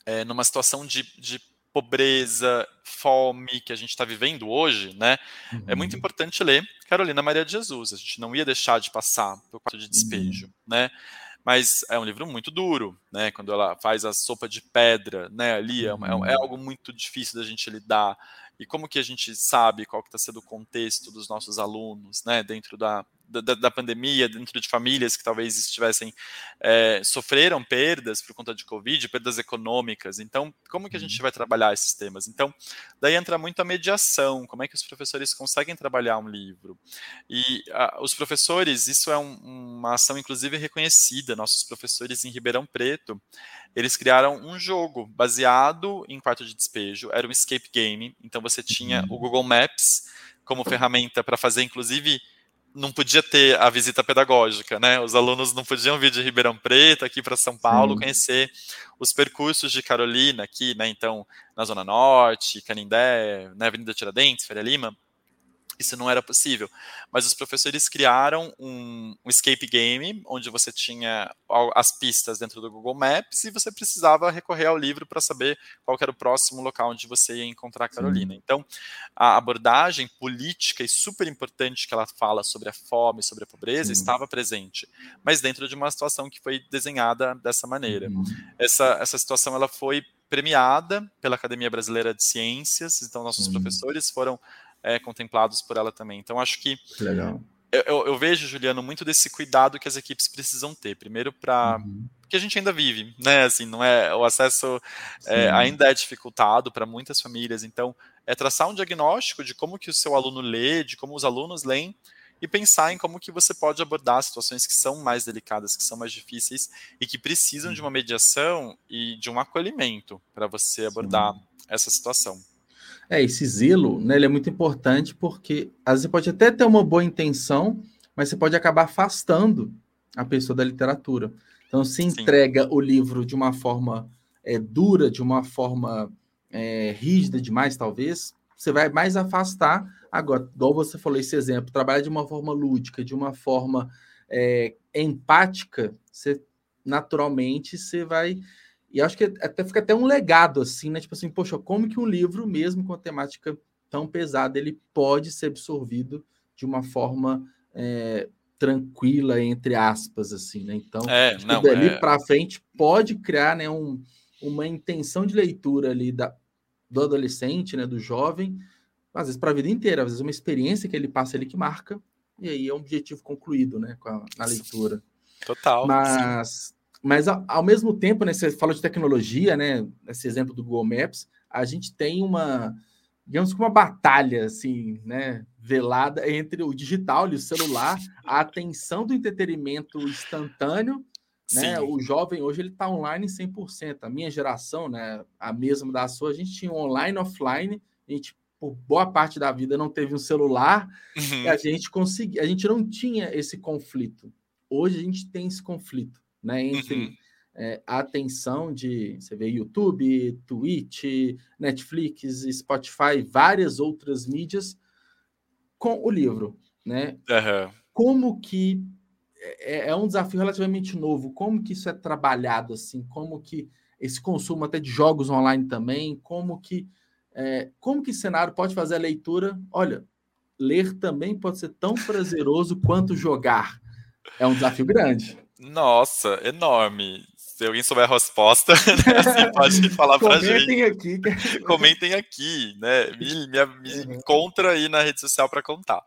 é, numa situação de, de pobreza, fome que a gente está vivendo hoje, né? Uhum. É muito uhum. importante ler Carolina Maria de Jesus. A gente não ia deixar de passar pelo quarto de despejo, uhum. né? Mas é um livro muito duro, né? Quando ela faz a sopa de pedra, né? Ali é, uma, é, é uhum. algo muito difícil da gente lidar. E como que a gente sabe qual que está sendo o contexto dos nossos alunos, né? Dentro da, da, da, pandemia, dentro de famílias que talvez estivessem é, sofreram perdas por conta de Covid, perdas econômicas. Então, como que a gente uhum. vai trabalhar esses temas? Então, daí entra muito a mediação. Como é que os professores conseguem trabalhar um livro? E a, os professores, isso é um, uma ação inclusive reconhecida. Nossos professores em Ribeirão Preto, eles criaram um jogo baseado em quarto de despejo. Era um escape game. Então, você tinha o uhum. Google Maps como ferramenta para fazer, inclusive não podia ter a visita pedagógica, né? Os alunos não podiam vir de Ribeirão Preto aqui para São Paulo Sim. conhecer os percursos de Carolina aqui, né? Então, na Zona Norte, Canindé, na Avenida Tiradentes, Faria Lima isso não era possível. Mas os professores criaram um, um, escape game, onde você tinha as pistas dentro do Google Maps e você precisava recorrer ao livro para saber qual era o próximo local onde você ia encontrar a Carolina. Sim. Então, a abordagem política e super importante que ela fala sobre a fome, sobre a pobreza, Sim. estava presente, mas dentro de uma situação que foi desenhada dessa maneira. Uhum. Essa, essa situação ela foi premiada pela Academia Brasileira de Ciências, então nossos professores foram é, contemplados por ela também. Então, acho que. Legal. Eu, eu, vejo, Juliano, muito desse cuidado que as equipes precisam ter. Primeiro, para. Uhum. Porque a gente ainda vive, né? Assim, não é, o acesso é, ainda é dificultado para muitas famílias. Então, é traçar um diagnóstico de como que o seu aluno lê, de como os alunos leem, e pensar em como que você pode abordar situações que são mais delicadas, que são mais difíceis e que precisam de uma mediação e de um acolhimento para você abordar Sim. essa situação. É, esse zelo, né, ele é muito importante porque às vezes pode até ter uma boa intenção, mas você pode acabar afastando a pessoa da literatura. Então, se entrega Sim. o livro de uma forma é, dura, de uma forma é, rígida demais, talvez, você vai mais afastar. Agora, igual você falou esse exemplo, trabalhar de uma forma lúdica, de uma forma é, empática, você naturalmente você vai. E acho que até fica até um legado, assim, né? Tipo assim, poxa, como que um livro, mesmo com a temática tão pesada, ele pode ser absorvido de uma forma é, tranquila, entre aspas, assim, né? Então, é, não, dali é... para frente pode criar né, um, uma intenção de leitura ali da, do adolescente, né, do jovem, às vezes para a vida inteira, às vezes uma experiência que ele passa ali que marca, e aí é um objetivo concluído, né, com a, na leitura. Total. Mas, mas ao, ao, mesmo tempo, né, você falou de tecnologia, né, esse exemplo do Google Maps, a gente tem uma, digamos que uma batalha, assim, né, velada entre o digital e o celular, a atenção do entretenimento instantâneo, né? O jovem hoje ele está online 100%. A minha geração, né, a mesma da sua, a gente tinha online, offline, a gente por boa parte da vida não teve um celular uhum. a gente conseguia, a gente não tinha esse conflito. Hoje a gente tem esse conflito, né, entre uhum. é, a atenção de, você vê YouTube, Twitch, Netflix, Spotify, várias outras mídias com o livro, né? Uhum. Como que é, é, um desafio relativamente novo. Como que isso é trabalhado assim? Como que esse consumo até de jogos online também? Como que é, como que cenário pode fazer a leitura? Olha, ler também pode ser tão prazeroso quanto jogar. É um desafio grande. Nossa, enorme se alguém souber a resposta, né, assim, pode falar para gente. Comentem aqui. Comentem aqui, né? Me, me, me uhum. encontra aí na rede social para contar.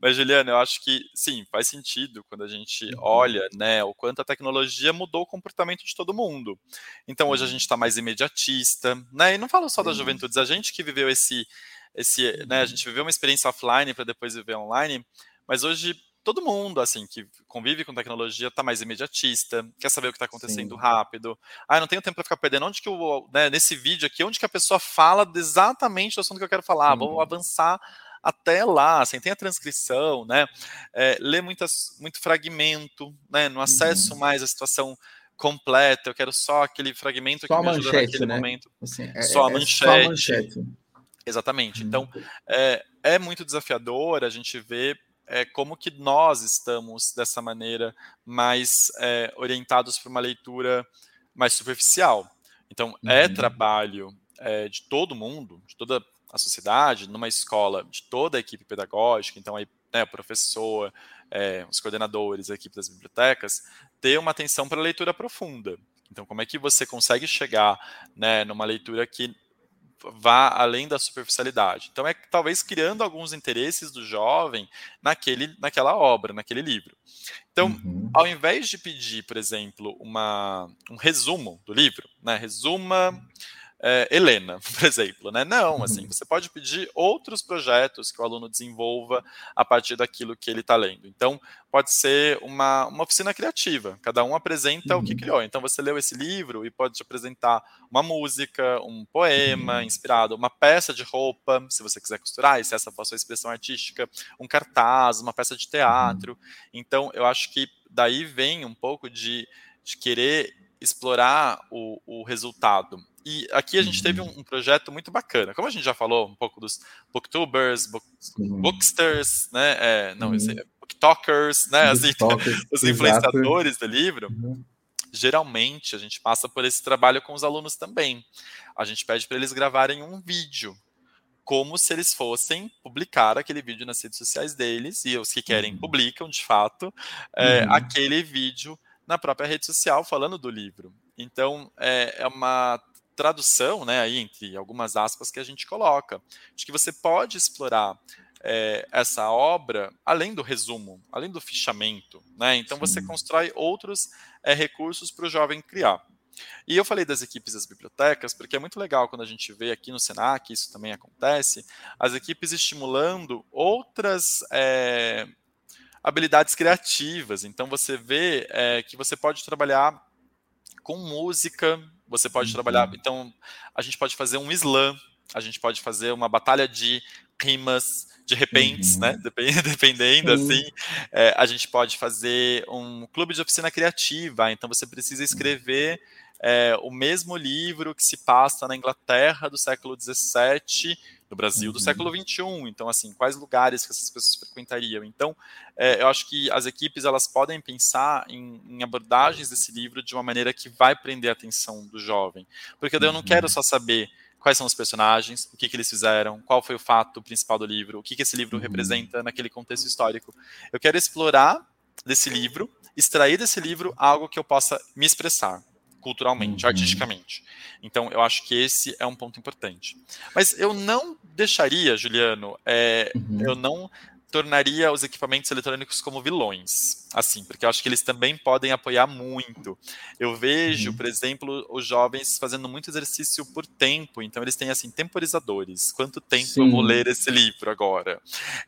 Mas, Juliana, eu acho que sim, faz sentido quando a gente uhum. olha, né, o quanto a tecnologia mudou o comportamento de todo mundo. Então, hoje a gente está mais imediatista, né? E não falo só das juventudes, a gente que viveu esse, esse, né? A gente viveu uma experiência offline para depois viver online, mas hoje todo mundo, assim, que convive com tecnologia, tá mais imediatista, quer saber o que está acontecendo Sim. rápido. Ah, não tenho tempo para ficar perdendo. Onde que eu, né, nesse vídeo aqui, onde que a pessoa fala exatamente o assunto que eu quero falar? Sim. Vou avançar até lá, assim, tem a transcrição, né? É, lê muitas, muito fragmento, né? Não acesso uhum. mais a situação completa, eu quero só aquele fragmento só que me ajuda manchete, naquele né? momento. Assim, é, só, a é, manchete. só a manchete. Exatamente. Então, uhum. é, é muito desafiador a gente ver é, como que nós estamos dessa maneira mais é, orientados para uma leitura mais superficial. Então, é uhum. é trabalho é, de todo mundo, de toda a sociedade, numa escola, de toda a equipe pedagógica, então aí, né, o professor, é, os coordenadores, a equipe das bibliotecas, ter uma atenção para a leitura profunda. Então, como é que você consegue chegar né, numa leitura que vá além da superficialidade. Então é talvez criando alguns interesses do jovem naquele, naquela obra, naquele livro. Então, uhum. ao invés de pedir, por exemplo, uma, um resumo do livro, né, resuma é, Helena, por exemplo, né? Não, assim, uhum. você pode pedir outros projetos que o aluno desenvolva a partir daquilo que ele está lendo. Então, pode ser uma, uma oficina criativa, cada um apresenta uhum. o que uhum. criou. Então, você leu esse livro e pode te apresentar uma música, um poema uhum. inspirado, uma peça de roupa, se você quiser costurar, e se essa for a sua expressão artística, um cartaz, uma peça de teatro. Uhum. Então, eu acho que daí vem um pouco de, de querer explorar o, o resultado. E aqui a gente teve um, um, projeto muito bacana. Como a gente já falou um pouco dos booktubers, book, booksters, né? É, não, uhum. é booktalkers, né? Os influenciadores exato. do livro. Uhum. Geralmente a gente passa por esse trabalho com os alunos também. A gente pede para eles gravarem um vídeo como se eles fossem publicar aquele vídeo nas redes sociais deles, e os que querem uhum. publicam, de fato, é, uhum. aquele vídeo na própria rede social falando do livro. Então, é, é uma tradução, né, aí entre algumas aspas que a gente coloca, de que você pode explorar é, essa obra além do resumo, além do fichamento, né? Então Sim. você constrói outros é, recursos para o jovem criar. E eu falei das equipes das bibliotecas, porque é muito legal quando a gente vê aqui no Senac, isso também acontece, as equipes estimulando outras é, habilidades criativas. Então você vê é, que você pode trabalhar com música, você pode uhum. trabalhar. Então a gente pode fazer um slam, a gente pode fazer uma batalha de rimas, de repente, uhum. né? Dependendo, Sim. assim, é, a gente pode fazer um clube de oficina criativa. Então você precisa escrever é, o mesmo livro que se passa na Inglaterra do século XVII no Brasil do século XXI. Uhum. Então, assim, quais lugares que essas pessoas frequentariam? Então, é, eu acho que as equipes elas podem pensar em, em, abordagens desse livro de uma maneira que vai prender a atenção do jovem, porque eu não quero uhum. só saber quais são os personagens, o que, que eles fizeram, qual foi o fato principal do livro, o que, que esse livro uhum. representa naquele contexto histórico. Eu quero explorar desse livro, extrair desse livro algo que eu possa me expressar culturalmente, uhum. artisticamente. Então, eu acho que esse é um ponto importante. Mas eu não deixaria, Juliano, é, uhum. eu não tornaria os equipamentos eletrônicos como vilões, assim, porque eu acho que eles também podem apoiar muito. Eu vejo, uhum. por exemplo, os jovens fazendo muito exercício por tempo, então eles têm assim temporizadores. Quanto tempo Sim. eu vou ler esse livro agora?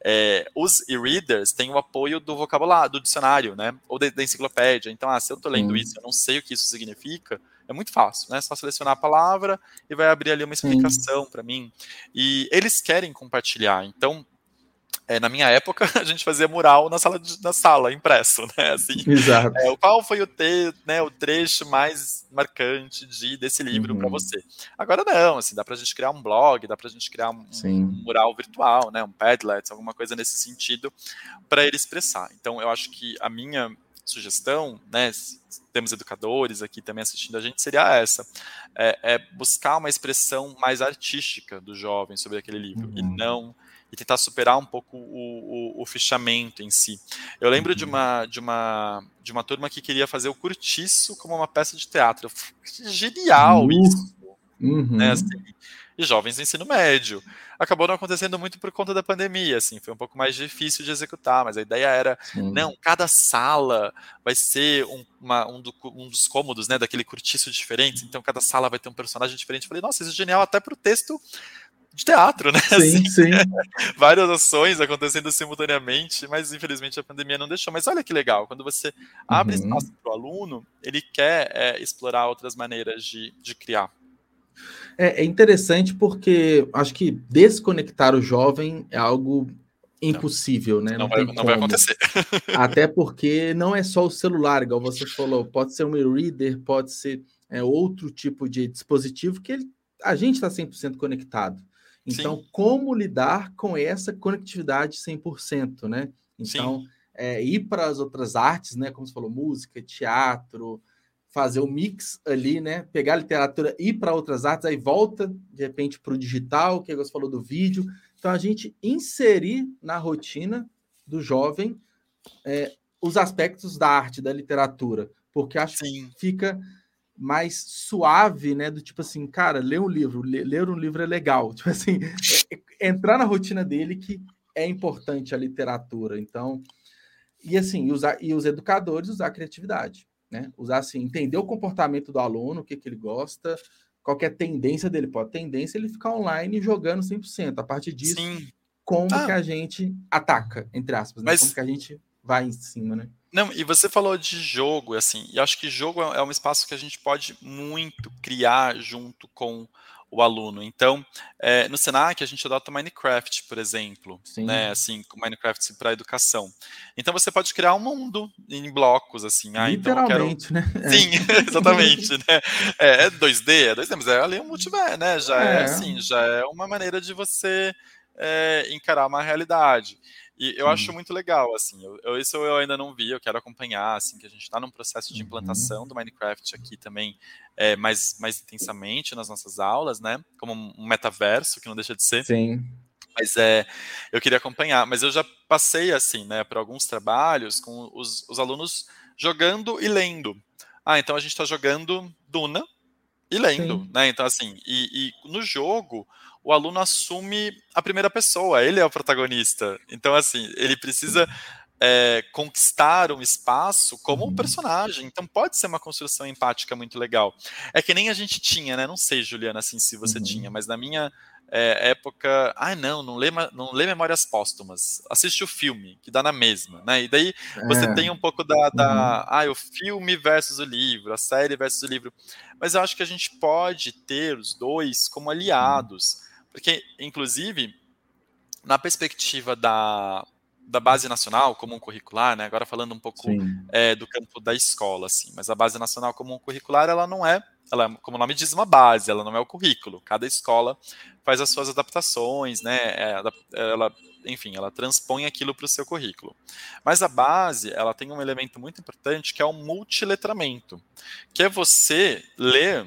É, os e-readers têm o apoio do vocabulário, do dicionário, né, ou da, da enciclopédia. Então, ah, se eu estou lendo isso, eu não sei o que isso significa. É muito fácil, né? É só selecionar a palavra e vai abrir ali uma explicação para mim. E eles querem compartilhar. Então, é, na minha época, a gente fazia mural na sala, de, na sala impresso, né? Assim, Exato. É, qual foi o, te, né, o trecho mais marcante de, desse livro uhum. para você? Agora não, assim, dá para a gente criar um blog, dá para a gente criar um, um, mural virtual, né? Um Padlet, alguma coisa nesse sentido, para ele expressar. Então, eu acho que a minha sugestão, né? Temos educadores aqui também assistindo a gente, seria essa: é, é buscar uma expressão mais artística do jovem sobre aquele livro uhum. e não e tentar superar um pouco o, o, o fichamento em si. Eu lembro uhum. de uma de uma de uma turma que queria fazer o Curtiço como uma peça de teatro. Genial uhum. isso, uhum. né? Assim, e jovens do ensino médio. Acabou não acontecendo muito por conta da pandemia, assim, foi um pouco mais difícil de executar, mas a ideia era, Sim. não, cada sala vai ser um, uma, um, do, um, dos cômodos, né, daquele curtiço diferente, então cada sala vai ter um personagem diferente. Eu falei, nossa, isso é genial até para o texto de teatro, né? Sim, assim, sim. várias ações acontecendo simultaneamente, mas infelizmente a pandemia não deixou. Mas olha que legal, quando você abre uhum. espaço para o aluno, ele quer é, explorar outras maneiras de, de criar. É, é, interessante porque acho que desconectar o jovem é algo impossível, não, né? Não, não, vai, não vai, acontecer. Até porque não é só o celular, igual você falou, pode ser um e-reader, pode ser é, outro tipo de dispositivo que ele, a gente está 100% conectado. Então, Sim. como lidar com essa conectividade 100%, né? Então, é, ir para as outras artes, né? Como você falou, música, teatro, fazer o mix ali, né? Pegar a literatura, ir para outras artes, aí volta, de repente, para o digital, que você falou do vídeo. Então, a gente inserir na rotina do jovem é, os aspectos da arte, da literatura, porque acho Sim. que fica mais suave, né? Do tipo assim, cara, ler um livro, ler, ler um livro é legal. Tipo assim, é, entrar na rotina dele que é importante a literatura. Então, e assim, usar, e os educadores usar a criatividade, né? Usar assim, entender o comportamento do aluno, o que, que ele gosta, qualquer é tendência dele. Pode tendência ele ficar online jogando 100%. A partir disso, Sim. como ah. que a gente ataca, entre aspas, né? Mas... como que a gente vai em cima, né? Não, e você falou de jogo, assim, e acho que jogo é, é um espaço que a gente pode muito criar junto com o aluno. Então, é, no Senac a gente adota Minecraft, por exemplo, Sim. né, assim, com Minecraft para educação. Então você pode criar um mundo em blocos, assim. Ah, Literalmente, então quero... né? Sim, exatamente, né? É, é 2D, é 2D, mas é ali um multiverso, né? Já é. é assim, já é uma maneira de você é, encarar uma realidade. E eu acho muito legal, assim, eu, eu, isso eu ainda não vi, eu quero acompanhar, assim, que a gente está num processo de implantação uhum. do Minecraft aqui também, é, mais, mais intensamente nas nossas aulas, né, como um metaverso, que não deixa de ser. Sim. Mas é, eu queria acompanhar, mas eu já passei, assim, né, por alguns trabalhos com os, os alunos jogando e lendo. Ah, então a gente está jogando Duna e lendo, Sim. né, então assim, e, e no jogo o aluno assume a primeira pessoa, ele é o protagonista. Então, assim, ele precisa é, conquistar um espaço como um uhum. personagem. Então, pode ser uma construção empática muito legal. É que nem a gente tinha, né? Não sei, Juliana, assim, se você uhum. tinha, mas na minha é, época. Ah, não, não lê, não lê Memórias Póstumas. Assiste o filme, que dá na mesma, né? E daí você é. tem um pouco da. da uhum. Ah, o filme versus o livro, a série versus o livro. Mas eu acho que a gente pode ter os dois como aliados. Porque, inclusive, na perspectiva da, da base nacional comum curricular, né? Agora falando um pouco é, do campo da escola, assim, mas a base nacional comum curricular ela não é, ela, como o nome diz, uma base, ela não é o currículo. Cada escola faz as suas adaptações, né? É, ela, enfim, ela transpõe aquilo para o seu currículo. Mas a base, ela tem um elemento muito importante que é o multiletramento, que é você ler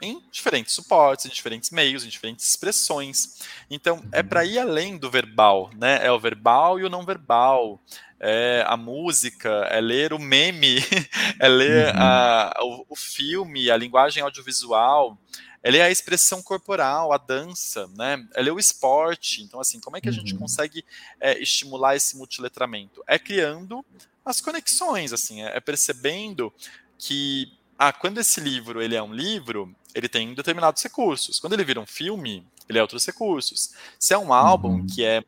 em diferentes suportes, em diferentes meios, em diferentes expressões. Então, é para ir além do verbal, né? É o verbal e o não verbal. É a música, é ler o meme, é ler uhum. a, o, o, filme, a linguagem audiovisual, é ler a expressão corporal, a dança, né? É ler o esporte. Então, assim, como é que a gente uhum. consegue é, estimular esse multiletramento? É criando as conexões, assim, é, é percebendo que ah, quando esse livro ele é um livro, ele tem determinados recursos. Quando ele vira um filme, ele é outros recursos. Se é um álbum uhum. que é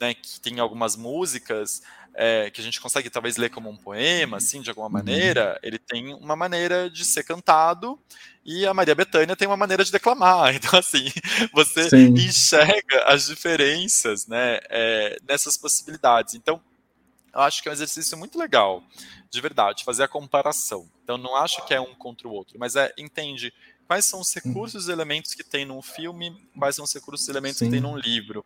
né, que tem algumas músicas é, que a gente consegue talvez ler como um poema, assim, de alguma uhum. maneira, ele tem uma maneira de ser cantado e a Maria Bethânia tem uma maneira de declamar. Então, assim, você Sim. enxerga as diferenças né, é, nessas possibilidades. Então, eu acho que é um exercício muito legal, de verdade, fazer a comparação. Então, não acho que é um contra o outro, mas é entende quais são os uhum. recursos e elementos que tem num filme, quais são os recursos e elementos Sim. que tem num livro.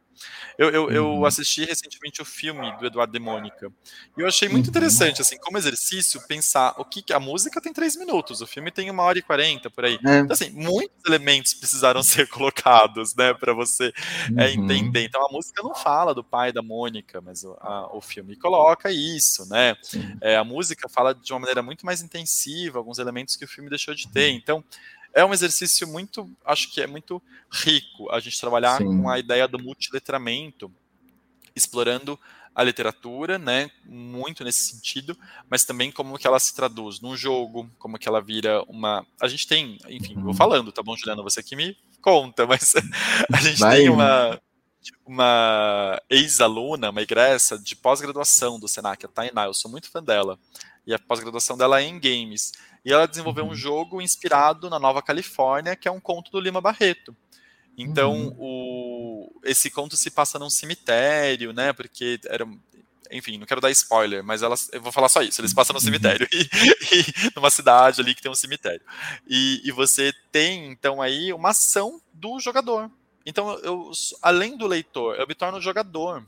Eu, eu, eu, uhum. assisti recentemente o filme do Eduardo de Mônica, e eu achei muito uhum. interessante, assim, como exercício, pensar o que a música tem três minutos, o filme tem uma hora e quarenta, por aí. É. Então, assim, muitos elementos precisaram ser colocados, né, para você é, uhum. entender. Então, a música não fala do pai da Mônica, mas o, a, o filme coloca isso, né? É, a música fala de uma maneira muito mais intensiva, alguns elementos que o filme deixou de ter. Então, é um exercício muito, acho que é muito rico a gente trabalhar Sim. com a ideia do multiletramento, explorando a literatura, né, muito nesse sentido, mas também como que ela se traduz num jogo, como que ela vira uma, a gente tem, enfim, uhum. vou falando, tá bom, Juliana, você que me conta, mas a gente Vai, tem uma uma ex-aluna, uma egressa de pós-graduação do Senac, a Tainá, eu sou muito fã dela, e a pós-graduação dela é em games. E ela desenvolveu uhum. um jogo inspirado na Nova Califórnia, que é um conto do Lima Barreto. Então, uhum. o, esse conto se passa num cemitério, né? Porque era. Enfim, não quero dar spoiler, mas elas, eu vou falar só isso. Eles passam no uhum. cemitério e, e numa cidade ali que tem um cemitério. E, e você tem, então, aí uma ação do jogador. Então, eu, além do leitor, eu me torno jogador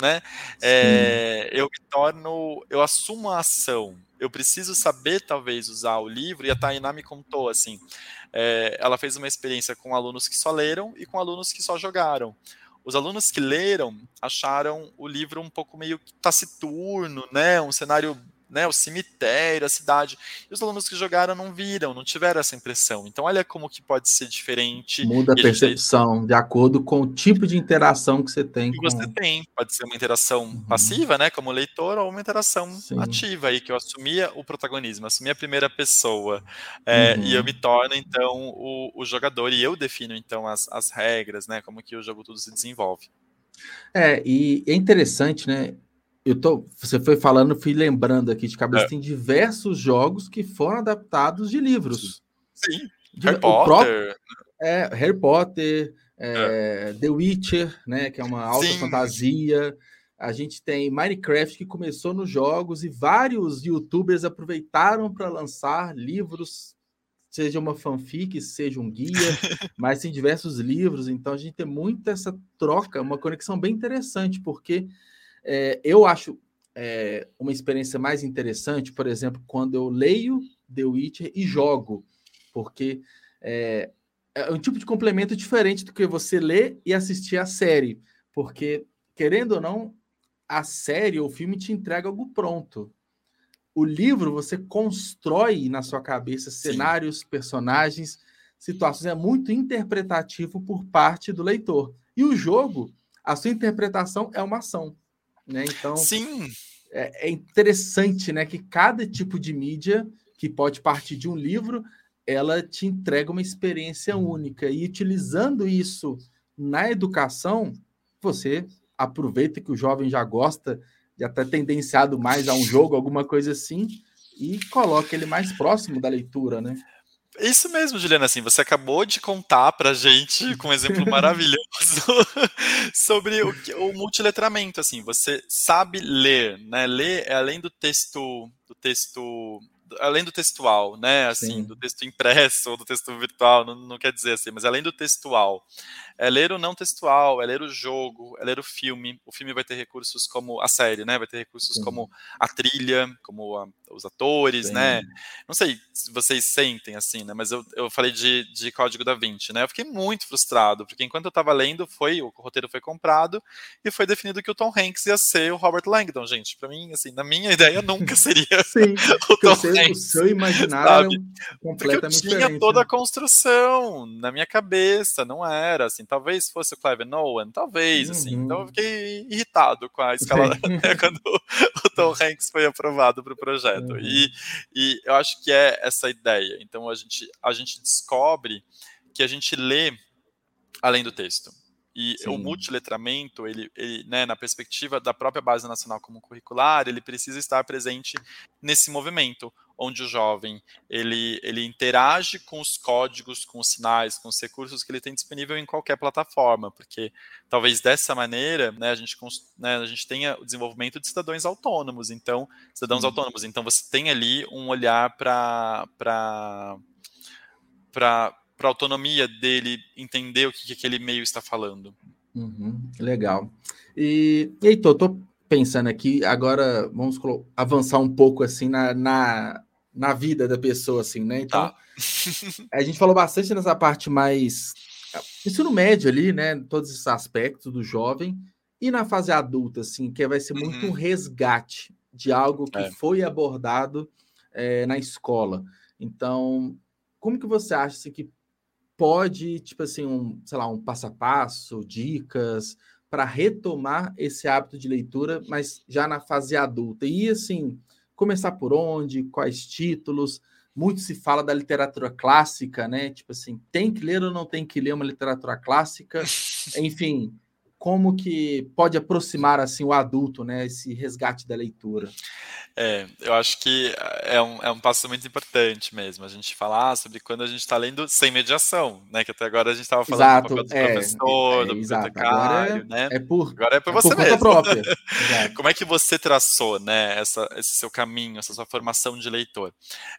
né? É, eu me torno, eu assumo a ação. Eu preciso saber, talvez, usar o livro. E a Tainá me contou assim: é, ela fez uma experiência com alunos que só leram e com alunos que só jogaram. Os alunos que leram acharam o livro um pouco meio taciturno, né? Um cenário né, o cemitério, a cidade. E os alunos que jogaram não viram, não tiveram essa impressão. Então, olha como que pode ser diferente. Muda a percepção, gente... de acordo com o tipo de interação que você tem. Que com... você tem. Pode ser uma interação uhum. passiva, né, como leitor, ou uma interação Sim. ativa, aí, que eu assumia o protagonismo, assumia a primeira pessoa. É, uhum. E eu me torno, então, o, o, jogador, e eu defino, então, as, as regras, né, como que o jogo tudo se desenvolve. É, e é interessante, né? Eu tô, você foi falando, fui lembrando aqui de cabeça, é. tem diversos jogos que foram adaptados de livros. Sim, de, Harry Potter. Próprio, é, Harry Potter, é, é. The Witcher, né, que é uma alta Sim. fantasia. A gente tem Minecraft que começou nos jogos e vários youtubers aproveitaram para lançar livros, seja uma fanfic, seja um guia, mas tem diversos livros, então a gente tem muito essa troca, uma conexão bem interessante, porque é, eu acho é, uma experiência mais interessante, por exemplo, quando eu leio The Witcher e jogo, porque é, é um tipo de complemento diferente do que você ler e assistir a série, porque, querendo ou não, a série ou o filme te entrega algo pronto. O livro você constrói na sua cabeça cenários, Sim. personagens, situações, é muito interpretativo por parte do leitor. E o jogo, a sua interpretação é uma ação. Né? Então, Sim. É, é interessante né, que cada tipo de mídia, que pode partir de um livro, ela te entrega uma experiência única. E utilizando isso na educação, você aproveita que o jovem já gosta, já está tendenciado mais a um jogo, alguma coisa assim, e coloca ele mais próximo da leitura, né? Isso mesmo, Juliana, assim, você acabou de contar pra gente, com um exemplo maravilhoso, sobre o, o multiletramento, assim, você sabe ler, né, ler é além do texto, do texto além do textual, né? Assim, Sim. do texto impresso ou do texto virtual, não, não, quer dizer assim, mas além do textual, é ler o não textual, é ler o jogo, é ler o filme. O filme vai ter recursos como a série, né? Vai ter recursos Sim. como a trilha, como a, os atores, Sim. né? Não sei se vocês sentem assim, né? Mas eu, eu falei de, de Código da Vinci, né? Eu fiquei muito frustrado, porque enquanto eu estava lendo, foi o roteiro foi comprado e foi definido que o Tom Hanks ia ser o Robert Langdon, gente. Para mim, assim, na minha ideia nunca seria Sim, o Tom seu, Hanks. O seu imaginário sabe? completamente porque eu tinha diferente, toda a construção na minha cabeça, não era assim assim, talvez fosse o Clive Nolan, talvez, uhum. assim. Então eu fiquei irritado com a escala né, quando o Tom Hanks foi aprovado para o projeto. Uhum. E, e eu acho que é essa ideia. Então a gente, a gente descobre que a gente lê além do texto. E Sim. o multiletramento, ele, ele né, na perspectiva da própria Base Nacional como curricular, ele precisa estar presente nesse movimento, onde o jovem ele, ele interage com os códigos, com os sinais, com os recursos que ele tem disponível em qualquer plataforma, porque talvez dessa maneira né, a, gente, né, a gente tenha o desenvolvimento de cidadãos autônomos, então, cidadãos autônomos, então você tem ali um olhar para para a autonomia dele entender o que, que aquele meio está falando. Uhum, legal. E, Heitor, estou pensando aqui, agora vamos avançar um pouco assim na, na, na vida da pessoa, assim, né? Então, tá. a gente falou bastante nessa parte mais ensino médio ali, né? Todos esses aspectos do jovem, e na fase adulta, assim, que vai ser muito uhum. um resgate de algo que é. foi abordado é, na escola. Então, como que você acha assim, que pode, tipo assim, um, sei lá, um passo a passo, dicas para retomar esse hábito de leitura, mas já na fase adulta. E assim, começar por onde, quais títulos? Muito se fala da literatura clássica, né? Tipo assim, tem que ler ou não tem que ler uma literatura clássica? Enfim, como que pode aproximar assim o adulto, né, esse resgate da leitura? É, eu acho que é um, é um passo muito importante mesmo, a gente falar sobre quando a gente está lendo sem mediação, né, que até agora a gente estava falando exato, do do é, professor, é, do bibliotecário, né? É por, agora é por é você por mesmo. própria. Como é que você traçou, né, essa, esse seu caminho, essa sua formação de leitor?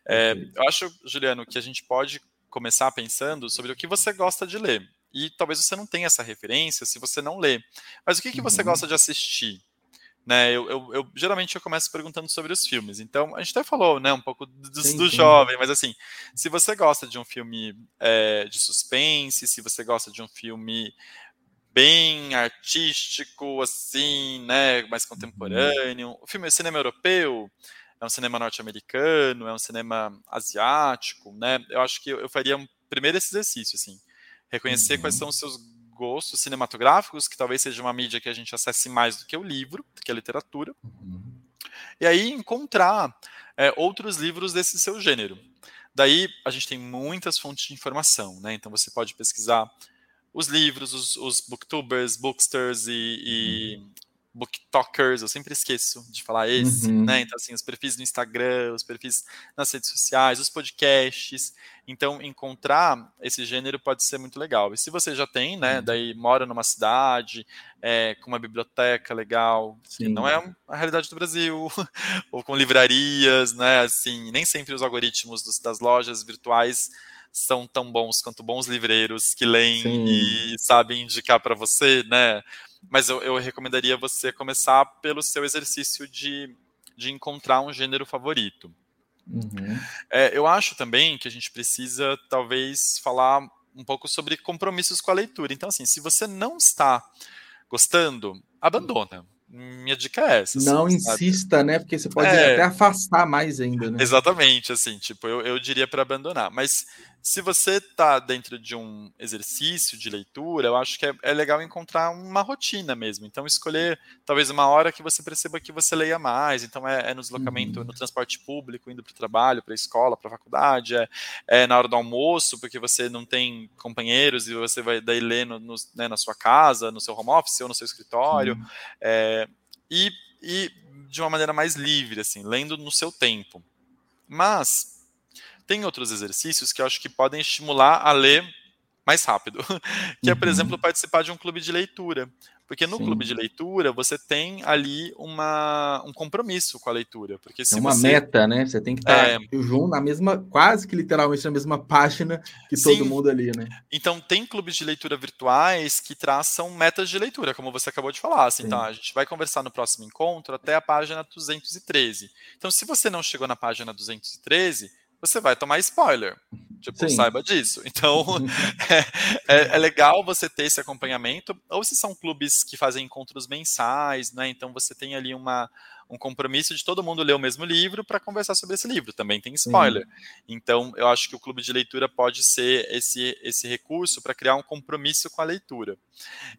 É, eu acho, Juliano, que a gente pode começar pensando sobre o que você gosta de ler e talvez você não tenha essa referência se você não lê. Mas o que, que você uhum. gosta de assistir? Né, eu, eu, eu, geralmente eu começo perguntando sobre os filmes. Então, a gente até falou, né, um pouco do, sim, do sim. jovem, mas assim, se você gosta de um filme é, de suspense, se você gosta de um filme bem artístico, assim, né, mais uhum. contemporâneo, o filme é cinema europeu, é um cinema norte-americano, é um cinema asiático, né? Eu acho que eu, eu faria um, primeiro esse exercício, assim reconhecer uhum. quais são os seus gostos cinematográficos, que talvez seja uma mídia que a gente acesse mais do que o livro, do que a literatura. Uhum. E aí encontrar é, outros livros desse seu gênero. Daí a gente tem muitas fontes de informação, né? Então você pode pesquisar os livros, os, os booktubers, booksters e, e uhum booktokers, eu sempre esqueço de falar esse, uhum. né? Então, assim, os perfis do Instagram, os perfis nas redes sociais, os podcasts. Então, encontrar esse gênero pode ser muito legal. E se você já tem, né? Uhum. Daí mora numa cidade, é, com uma biblioteca legal, Sim. que não é a realidade do Brasil, ou com livrarias, né? Assim, nem sempre os algoritmos dos, das lojas virtuais são tão bons quanto bons livreiros que leem Sim. e sabem indicar para você, né? Mas eu, eu recomendaria você começar pelo seu exercício de, de encontrar um gênero favorito. Uhum. É, eu acho também que a gente precisa, talvez, falar um pouco sobre compromissos com a leitura. Então, assim, se você não está gostando, abandona. Minha dica é essa. Assim, não sabe? insista, né? Porque você pode é, até afastar mais ainda, né? Exatamente, assim, tipo, eu, eu diria para abandonar. Mas se você está dentro de um exercício de leitura, eu acho que é, é, legal encontrar uma rotina mesmo. Então, escolher talvez uma hora que você perceba que você leia mais. Então, é, é no deslocamento, uhum. no transporte público, indo para o trabalho, para a escola, para a faculdade, é, é, na hora do almoço, porque você não tem companheiros e você vai daí ler no, no, né, na sua casa, no seu home office ou no seu escritório. Uhum. e, e de uma maneira mais livre, assim, lendo no seu tempo. Mas tem outros exercícios que eu acho que podem estimular a ler mais rápido, que é, por uhum. exemplo, participar de um clube de leitura. Porque no Sim. clube de leitura você tem ali uma, um compromisso com a leitura. Porque se é uma você... meta, né? Você tem que estar é... junto na mesma, quase que literalmente na mesma página que Sim. todo mundo ali, né? Então tem clubes de leitura virtuais que traçam metas de leitura, como você acabou de falar. Assim, então a gente vai conversar no próximo encontro até a página 213. Então, se você não chegou na página 213, você vai tomar spoiler. Tipo, Sim. saiba disso. Então, é, é, é, legal você ter esse acompanhamento. Ou se são clubes que fazem encontros mensais, né? Então você tem ali uma, um compromisso de todo mundo ler o mesmo livro para conversar sobre esse livro. Também tem spoiler. Então, eu acho que o clube de leitura pode ser esse, esse recurso para criar um compromisso com a leitura.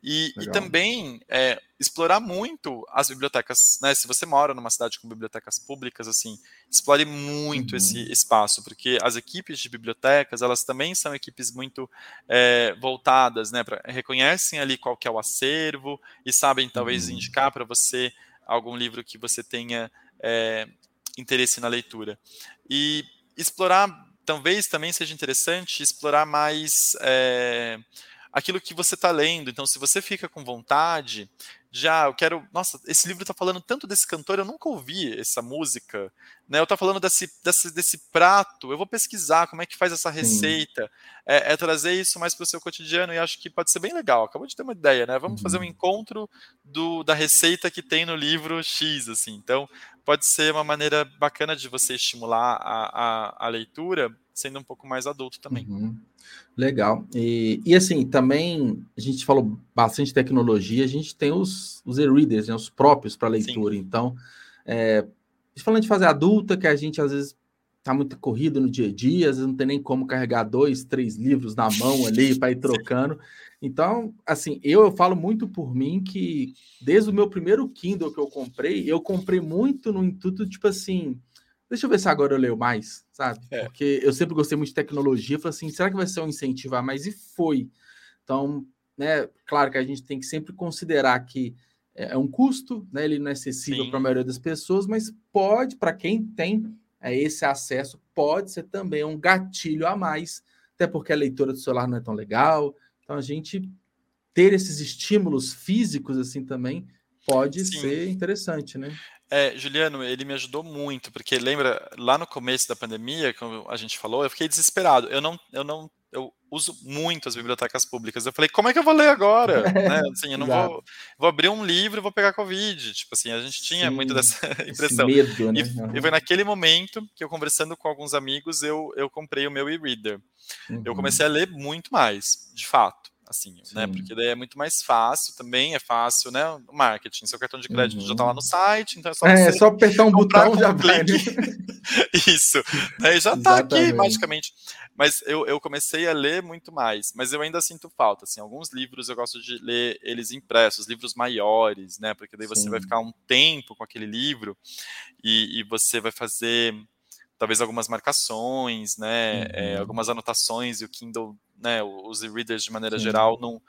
E, e também é, explorar muito as bibliotecas. Né? Se você mora numa cidade com bibliotecas públicas, assim, explore muito uhum. esse espaço, porque as equipes de bibliotecas, elas também são equipes muito é, voltadas, né? Pra, reconhecem ali qual que é o acervo e sabem talvez uhum. indicar para você algum livro que você tenha é, interesse na leitura. E explorar, talvez também seja interessante explorar mais é, aquilo que você está lendo. Então, se você fica com vontade, já eu quero. Nossa, esse livro está falando tanto desse cantor, eu nunca ouvi essa música. Né? Eu estou falando desse, desse, desse prato, eu vou pesquisar como é que faz essa receita. É, é, trazer isso mais para o seu cotidiano e acho que pode ser bem legal. Acabou de ter uma ideia, né? Vamos uhum. fazer um uhum. encontro do, da receita que tem no livro X, assim. Então, pode ser uma maneira bacana de você estimular a, a, a leitura, sendo um pouco mais adulto também. Uhum. Legal. E, e assim, também a gente falou bastante tecnologia, a gente tem os, os e-readers, né, os próprios para leitura. Sim. Então, é, falando de fazer adulta, que a gente às vezes está muito corrido no dia a dia, às vezes não tem nem como carregar dois, três livros na mão ali para ir trocando. Então, assim, eu, eu falo muito por mim que desde o meu primeiro Kindle que eu comprei, eu comprei muito no intuito, tipo assim, Deixa eu ver se agora eu leio mais, sabe? É. Porque eu sempre gostei muito de tecnologia. Falei assim, será que vai ser um incentivo a mais? E foi. Então, né, claro que a gente tem que sempre considerar que é, é um custo, né? Ele não é acessível para a maioria das pessoas, mas pode, para quem tem é, esse acesso, pode ser também um gatilho a mais, até porque a leitura do celular não é tão legal. Então, a gente ter esses estímulos físicos assim também pode Sim. ser interessante, né? É, Juliano, ele me ajudou muito, porque lembra, lá no começo da pandemia, como a gente falou, eu fiquei desesperado. Eu não, eu não, eu uso muito as bibliotecas públicas. Eu falei, como é que eu vou ler agora? né? assim, eu não vou, vou abrir um livro e vou pegar Covid. Tipo assim, a gente tinha Sim, muito dessa impressão. Medo, né? e, e, foi naquele momento que eu conversando com alguns amigos, eu, eu comprei o meu e-reader. Uhum. Eu comecei a ler muito mais, de fato assim, né? Sim. né? Porque daí é muito mais fácil também, é fácil, né? O marketing, seu cartão de crédito uhum. já tá lá no site, então é só, é, só apertar um botão já. Né? Isso, daí já tá aqui magicamente. Mas eu, eu comecei a ler muito mais, mas eu ainda sinto falta, assim, alguns livros eu gosto de ler eles impressos, livros maiores, né? Porque daí você Sim. vai ficar um tempo com aquele livro e, e você vai fazer talvez algumas marcações, né, é, uhum. é, algumas anotações, e o Kindle né, os e-readers de maneira geral não,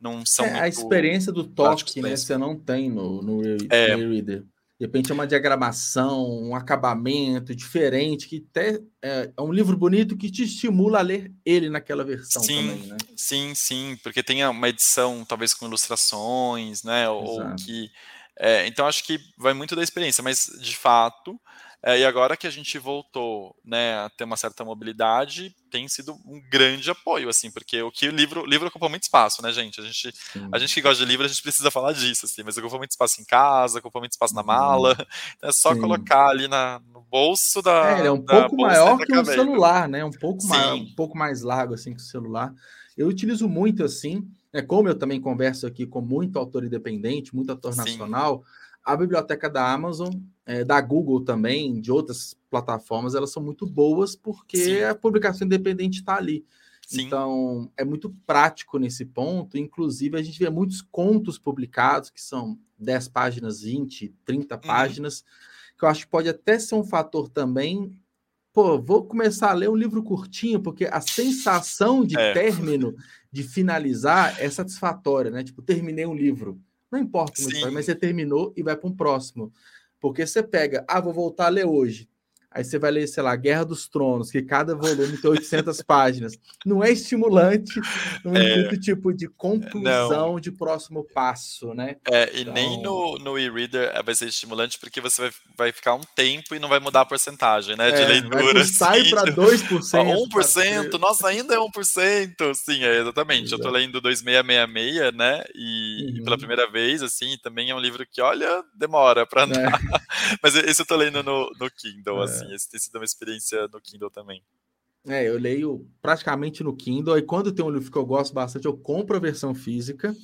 não são é, A experiência do toque, né, você não tem no, no é. e-reader. De repente é uma diagramação, um acabamento diferente, que até é, é, um livro bonito que te estimula a ler ele naquela versão sim, também, né? Sim, sim, porque tem uma edição talvez com ilustrações, né? Ou que. É, então acho que vai muito da experiência, mas de fato é, e agora que a gente voltou né, a ter uma certa mobilidade, tem sido um grande apoio, assim, porque o que o livro, o livro ocupa muito espaço, né, gente? A gente, a gente que gosta de livro, a gente precisa falar disso, assim, mas ocupa muito espaço em casa, ocupa muito espaço na uhum. mala, então é só Sim. colocar ali na, no bolso da. É, ele é um pouco maior que o celular, né? Um pouco, mais, um pouco mais largo assim que o celular. Eu utilizo muito assim, né? Como eu também converso aqui com muito autor independente, muito autor Sim. nacional a biblioteca da Amazon, é, da Google também, de outras plataformas, elas são muito boas porque Sim. a publicação independente está ali. Sim. Então, é muito prático nesse ponto. Inclusive, a gente vê muitos contos publicados, que são 10 páginas, 20, 30 uhum. páginas, que eu acho que pode até ser um fator também. Pô, vou começar a ler um livro curtinho, porque a sensação de é. término, de finalizar, é satisfatória, né? Tipo, terminei um livro. Não importa mas você terminou e vai para um próximo. Porque você pega, ah, vou voltar a ler hoje. Aí você vai ler, sei lá, Guerra dos Tronos, que cada volume tem 800 páginas. Não é estimulante no é, tipo de conclusão não. de próximo passo, né? É, e então... nem no, no e-reader vai ser estimulante porque você vai, vai ficar um tempo e não vai mudar a porcentagem, né, de é, leitura. Sai assim, para 2%. 1%, nossa, ainda é 1%. Sim, é, exatamente. Exato. Eu tô lendo 2666, né, e, uhum. e, pela primeira vez, assim, também é um livro que, olha, demora para andar. É. Mas esse eu tô lendo no, no Kindle, é. assim assim. Esse tem sido uma experiência no Kindle também. É, eu leio praticamente no Kindle. E quando tem um livro que eu gosto bastante, eu compro a versão física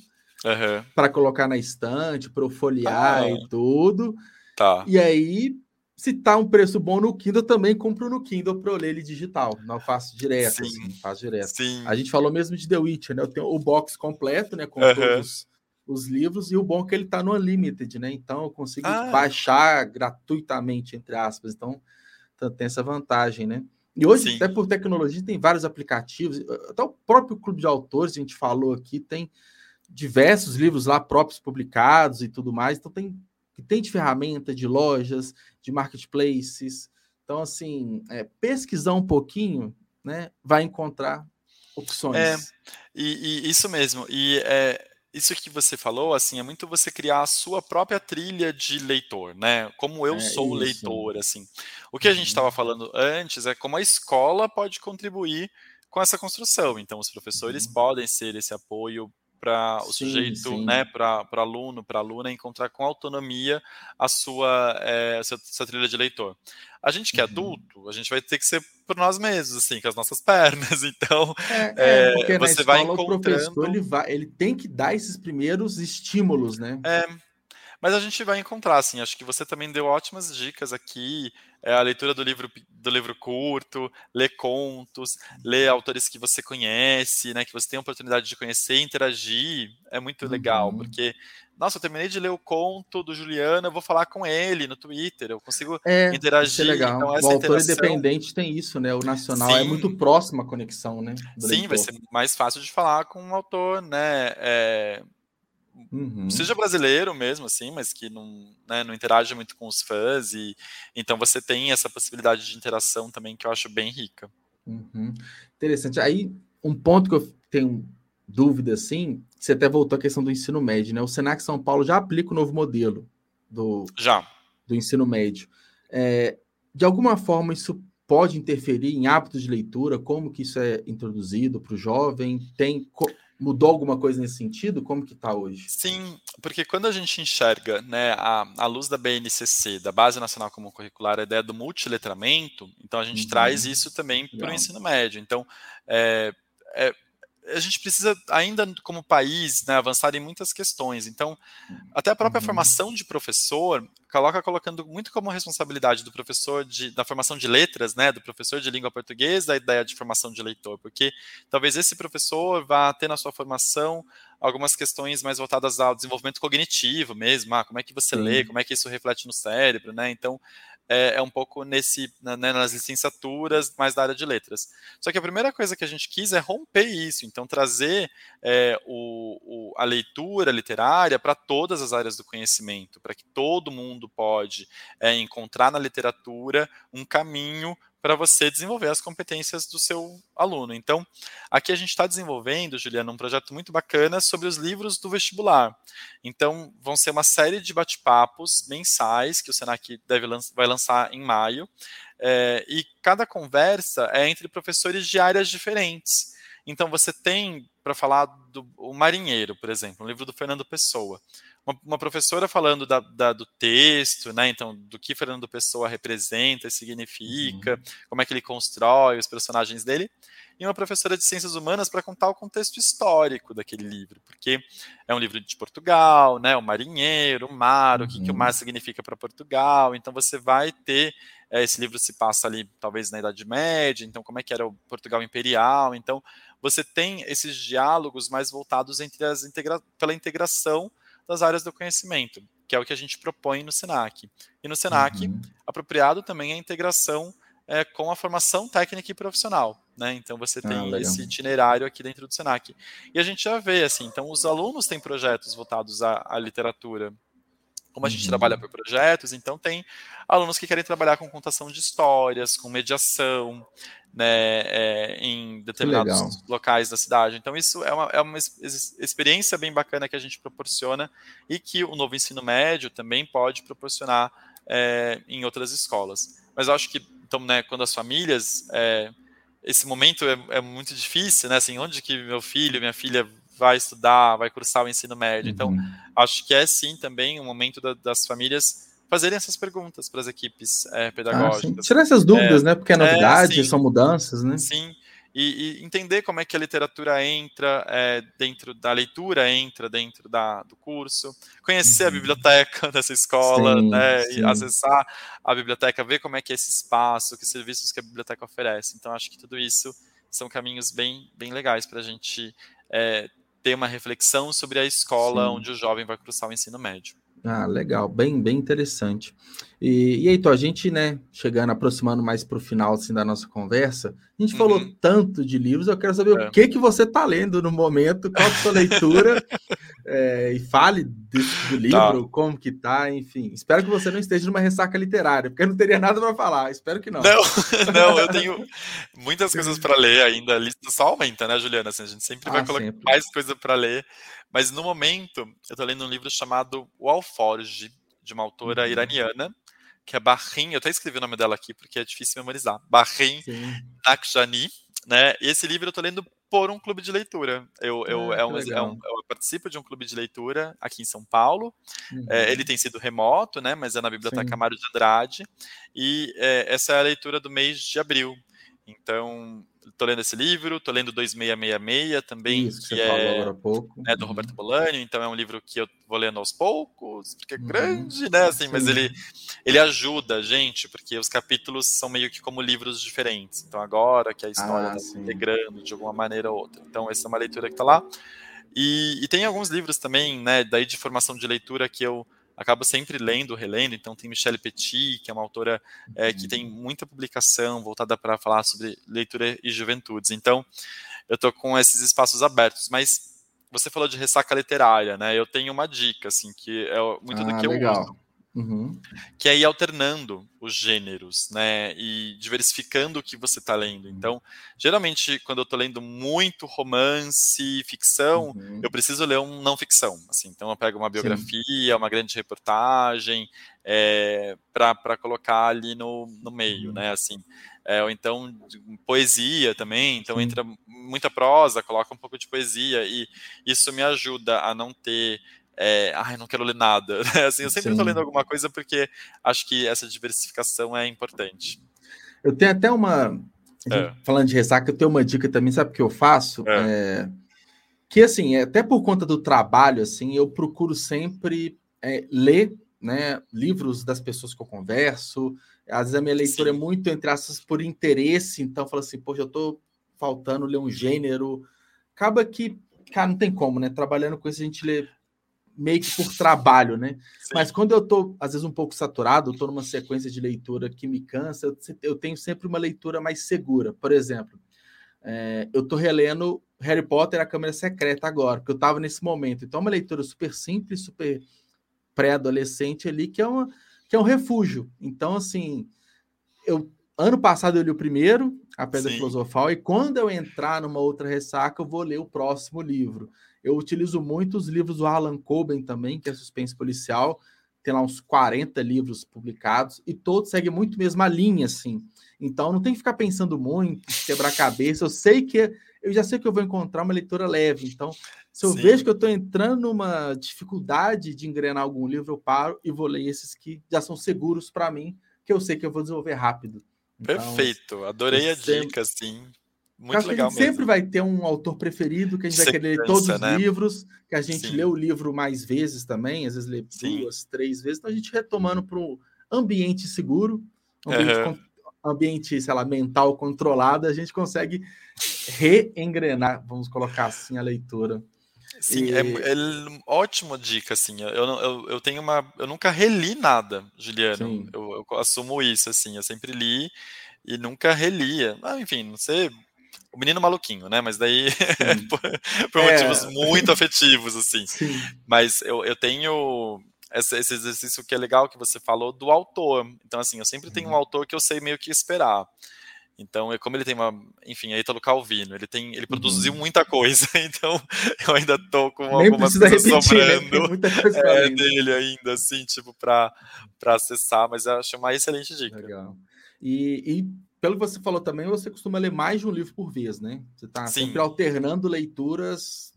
uhum. para colocar na estante, para eu folhear ah, e tudo. Tá. E aí, se tá um preço bom no Kindle, eu também compro no Kindle para eu ler ele digital. Não faço direto, Sim. assim, faço direto. Sim. A gente falou mesmo de The Witcher, né? Eu tenho o box completo, né? Com uhum. todos os livros, e o bom é que ele tá no Unlimited, né? Então eu consigo ah. baixar gratuitamente, entre aspas. Então, tem essa vantagem, né? E hoje, Sim. até por tecnologia, tem vários aplicativos, até o próprio Clube de Autores, a gente falou aqui, tem diversos livros lá próprios publicados e tudo mais. Então, tem, tem de ferramenta, de lojas, de marketplaces. Então, assim, é, pesquisar um pouquinho, né, vai encontrar opções. É, e, e isso mesmo. E é, isso que você falou, assim, é muito você criar a sua própria trilha de leitor, né? Como eu é sou isso. leitor, assim. O que a gente estava uhum. falando antes é como a escola pode contribuir com essa construção. Então, os professores uhum. podem ser esse apoio para o sim, sujeito, sim. né, para aluno, para aluna encontrar com autonomia a sua, é, a sua, sua, trilha de leitor. A gente que é uhum. adulto, a gente vai ter que ser por nós mesmos, assim, com as nossas pernas. Então, é, é, porque você escola, vai encontrando... o professor ele, vai, ele tem que dar esses primeiros estímulos, né? É, mas a gente vai encontrar, assim, acho que você também deu ótimas dicas aqui, é, a leitura do livro, do livro curto, ler contos, ler autores que você conhece, né, que você tem a oportunidade de conhecer e interagir, é muito legal, uhum. porque, nossa, eu terminei de ler o conto do Juliano, eu vou falar com ele no Twitter, eu consigo é, interagir. É legal. Então, essa o autor interação... independente tem isso, né, o nacional é Sim. é muito próximo a conexão, né? Sim, leitor. vai ser mais fácil de falar com um autor, né, é, Uhum. Seja brasileiro mesmo, assim, mas que não, né, não interage muito com os fãs. E, então você tem essa possibilidade de interação também que eu acho bem rica. Uhum. Interessante. Aí, um ponto que eu tenho dúvida, assim, você até voltou à questão do ensino médio, né? O Senac São Paulo já aplica o novo modelo do, já. do ensino médio. É, de alguma forma, isso pode interferir em hábitos de leitura? Como que isso é introduzido para o jovem? Tem Mudou alguma coisa nesse sentido? Como que está hoje? Sim, porque quando a gente enxerga né, a, a luz da BNCC, da Base Nacional Comum Curricular, a ideia do multiletramento, então a gente uhum. traz isso também para o ensino médio. Então, é, é, a gente precisa ainda como país né, avançar em muitas questões. Então, até a própria uhum. formação de professor coloca colocando muito como responsabilidade do professor de, da formação de letras, né, do professor de língua portuguesa, a ideia de formação de leitor, porque talvez esse professor vá ter na sua formação algumas questões mais voltadas ao desenvolvimento cognitivo mesmo, ah, como é que você lê, como é que isso reflete no cérebro, né? Então, é, é um pouco nesse né, nas licenciaturas mais da área de letras. Só que a primeira coisa que a gente quis é romper isso, então trazer é, o, o, a leitura literária para todas as áreas do conhecimento, para que todo mundo pode é, encontrar na literatura um caminho para você desenvolver as competências do seu aluno. Então, aqui a gente está desenvolvendo, Juliana, um projeto muito bacana sobre os livros do vestibular. Então, vão ser uma série de bate-papos mensais que o Senac deve vai lançar em maio, é, e cada conversa é entre professores de áreas diferentes. Então, você tem, para falar do o Marinheiro, por exemplo, um livro do Fernando Pessoa. Uma, uma professora falando da, da, do texto, né? Então, do que Fernando Pessoa representa, significa, uhum. como é que ele constrói os personagens dele, e uma professora de ciências humanas para contar o contexto histórico daquele livro, porque é um livro de Portugal, né? O marinheiro, o mar, uhum. o que, que o mar uhum. significa para Portugal. Então, você vai ter é, esse livro se passa ali, talvez na Idade Média, então como é que era o Portugal Imperial. Então, você tem esses diálogos mais voltados entre as integra pela integração das áreas do conhecimento, que é o que a gente propõe no SENAC. E no SENAC, uhum. apropriado também a integração é, com a formação técnica e profissional. Né? Então você ah, tem ah, esse itinerário aqui dentro do SENAC. E a gente já vê, assim, então os alunos têm projetos voltados à, à literatura. Como a gente uhum. trabalha por projetos, então tem alunos que querem trabalhar com contação de histórias, com mediação, né, é, em determinados locais da cidade. Então, isso é uma, é uma experiência bem bacana que a gente proporciona e que o novo ensino médio também pode proporcionar é, em outras escolas. Mas eu acho que, então, né, quando as famílias. É, esse momento é, é, muito difícil, né? Assim, onde que meu filho, minha filha vai estudar, vai cursar o ensino médio? Então, uhum. acho que é sim também um momento da, das famílias fazerem essas perguntas para as equipes é, pedagógicas. Ah, Tirar essas dúvidas, é, né? Porque é novidade, é, são mudanças, né? Sim. E, e, entender como é que a literatura entra é, dentro da leitura, entra dentro da, do curso, conhecer uhum. a biblioteca dessa escola, sim, né, sim. e acessar a biblioteca, ver como é que é esse espaço, que serviços que a biblioteca oferece. Então, acho que tudo isso são caminhos bem, bem legais para a gente é, ter uma reflexão sobre a escola sim. onde o jovem vai cursar o ensino médio. Ah, legal, bem, bem interessante. E, e aí, então, a gente, né, chegando, aproximando mais para o final assim, da nossa conversa, a gente uhum. falou tanto de livros, eu quero saber é. o que que você está lendo no momento, qual a sua leitura, é, e fale desse, do livro, tá. como que tá, enfim. Espero que você não esteja numa ressaca literária, porque eu não teria nada para falar, espero que não. Não, não, eu tenho muitas coisas para ler ainda, a lista só aumenta, né, Juliana? Assim, a gente sempre ah, vai colocar sempre. mais coisa para ler, mas no momento, eu estou lendo um livro chamado O Alforge, de uma autora uhum. iraniana, que é Bahrim, eu até escrevi o nome dela aqui porque é difícil memorizar. Bahrim Nakshani, né? E esse livro eu estou lendo por um clube de leitura. Eu, eu, ah, é um, é um, eu participo de um clube de leitura aqui em São Paulo. Uhum. É, ele tem sido remoto, né? Mas é na Biblioteca. Mário de Andrade. E é, essa é a leitura do mês de abril. Então, estou lendo esse livro, estou lendo 2666 também, Isso, que é né, do uhum. Roberto Bolani, então é um livro que eu vou lendo aos poucos, porque é uhum. grande, né, assim, mas ele, ele ajuda a gente, porque os capítulos são meio que como livros diferentes, então agora que a história está ah, se integrando de alguma maneira ou outra, então essa é uma leitura que está lá, e, e tem alguns livros também, né, daí de formação de leitura que eu acabo sempre lendo, relendo. Então, tem Michelle Petit, que é uma autora é, que tem uhum. muita publicação voltada para falar sobre leitura e juventudes. Então, eu estou com esses espaços abertos. Mas você falou de ressaca literária, né? Eu tenho uma dica, assim, que é muito ah, do que legal. eu uso. Uhum. Que é ir alternando os gêneros, né? E diversificando o que você está lendo. Uhum. Então, geralmente, quando eu estou lendo muito romance, ficção, uhum. eu preciso ler um não ficção. Assim, então, eu pego uma biografia, Sim. uma grande reportagem, é, para colocar ali no, no meio, uhum. né? Assim, é, ou então poesia também. Então, entra muita prosa, coloca um pouco de poesia, e isso me ajuda a não ter é, ai, não quero ler nada. assim, eu sempre estou lendo alguma coisa porque acho que essa diversificação é importante. Eu tenho até uma. É. Falando de ressaca, eu tenho uma dica também, sabe o que eu faço? É. é que assim, é, até por conta do trabalho, assim, eu procuro sempre é, ler né, livros das pessoas que eu converso. Às vezes a minha leitura Sim. é muito, entre aspas, por interesse, então falo assim, poxa, eu estou faltando ler um gênero. Acaba que, cara, não tem como, né? Trabalhando com isso, a gente lê meio que por trabalho, né? Sim. Mas quando eu tô, às vezes, um pouco saturado, eu tô numa sequência de leitura que me cansa, eu, eu tenho sempre uma leitura mais segura. Por exemplo, é, eu tô relendo Harry Potter a Câmara Secreta agora, porque eu tava nesse momento. Então, é uma leitura super simples, super pré-adolescente ali, que é, uma, que é um refúgio. Então, assim, eu ano passado eu li o primeiro, A Pedra Sim. Filosofal, e quando eu entrar numa outra ressaca, eu vou ler o próximo livro. Eu utilizo muito os livros do Alan Coben também, que é suspense policial. Tem lá uns 40 livros publicados e todos seguem muito mesma linha, assim. Então não tem que ficar pensando muito, quebrar cabeça. Eu sei que eu já sei que eu vou encontrar uma leitura leve. Então, se eu Sim. vejo que eu estou entrando numa dificuldade de engrenar algum livro, eu paro e vou ler esses que já são seguros para mim, que eu sei que eu vou desenvolver rápido. Então, Perfeito, adorei a sempre... dica, sim. Muito legal mesmo. Sempre vai ter um autor preferido, que a gente vai querer ler todos né? os livros, que a gente sim. lê o livro mais vezes também, às vezes lê sim. duas, três vezes. Então a gente retomando para um ambiente seguro, ambiente, uhum. ambiente, sei lá, mental controlado, a gente consegue reengrenar, vamos colocar assim, a leitura. Sim, é e... é, é ótima dica, assim. Eu, eu, eu tenho uma. Eu nunca reli nada, Juliano. Eu, eu, assumo isso, assim. Eu sempre li e nunca relia. Ah, enfim, não sei. O menino maluquinho, né? Mas daí por, por é. motivos muito afetivos, assim. Sim. Mas eu, eu tenho esse, esse, exercício que é legal que você falou do autor. Então, assim, eu sempre tenho um uhum. autor que eu sei meio que esperar. Então, é como ele tem uma, enfim, é Italo Calvino, ele tem, ele produziu uhum. muita coisa, então eu ainda tô com Nem algumas coisas repetir, né? sobrando né? é, dele ainda, assim, tipo, para acessar, mas eu acho uma excelente dica. Legal. E, e, pelo que você falou também, você costuma ler mais de um livro por vez, né? Você está sempre alternando leituras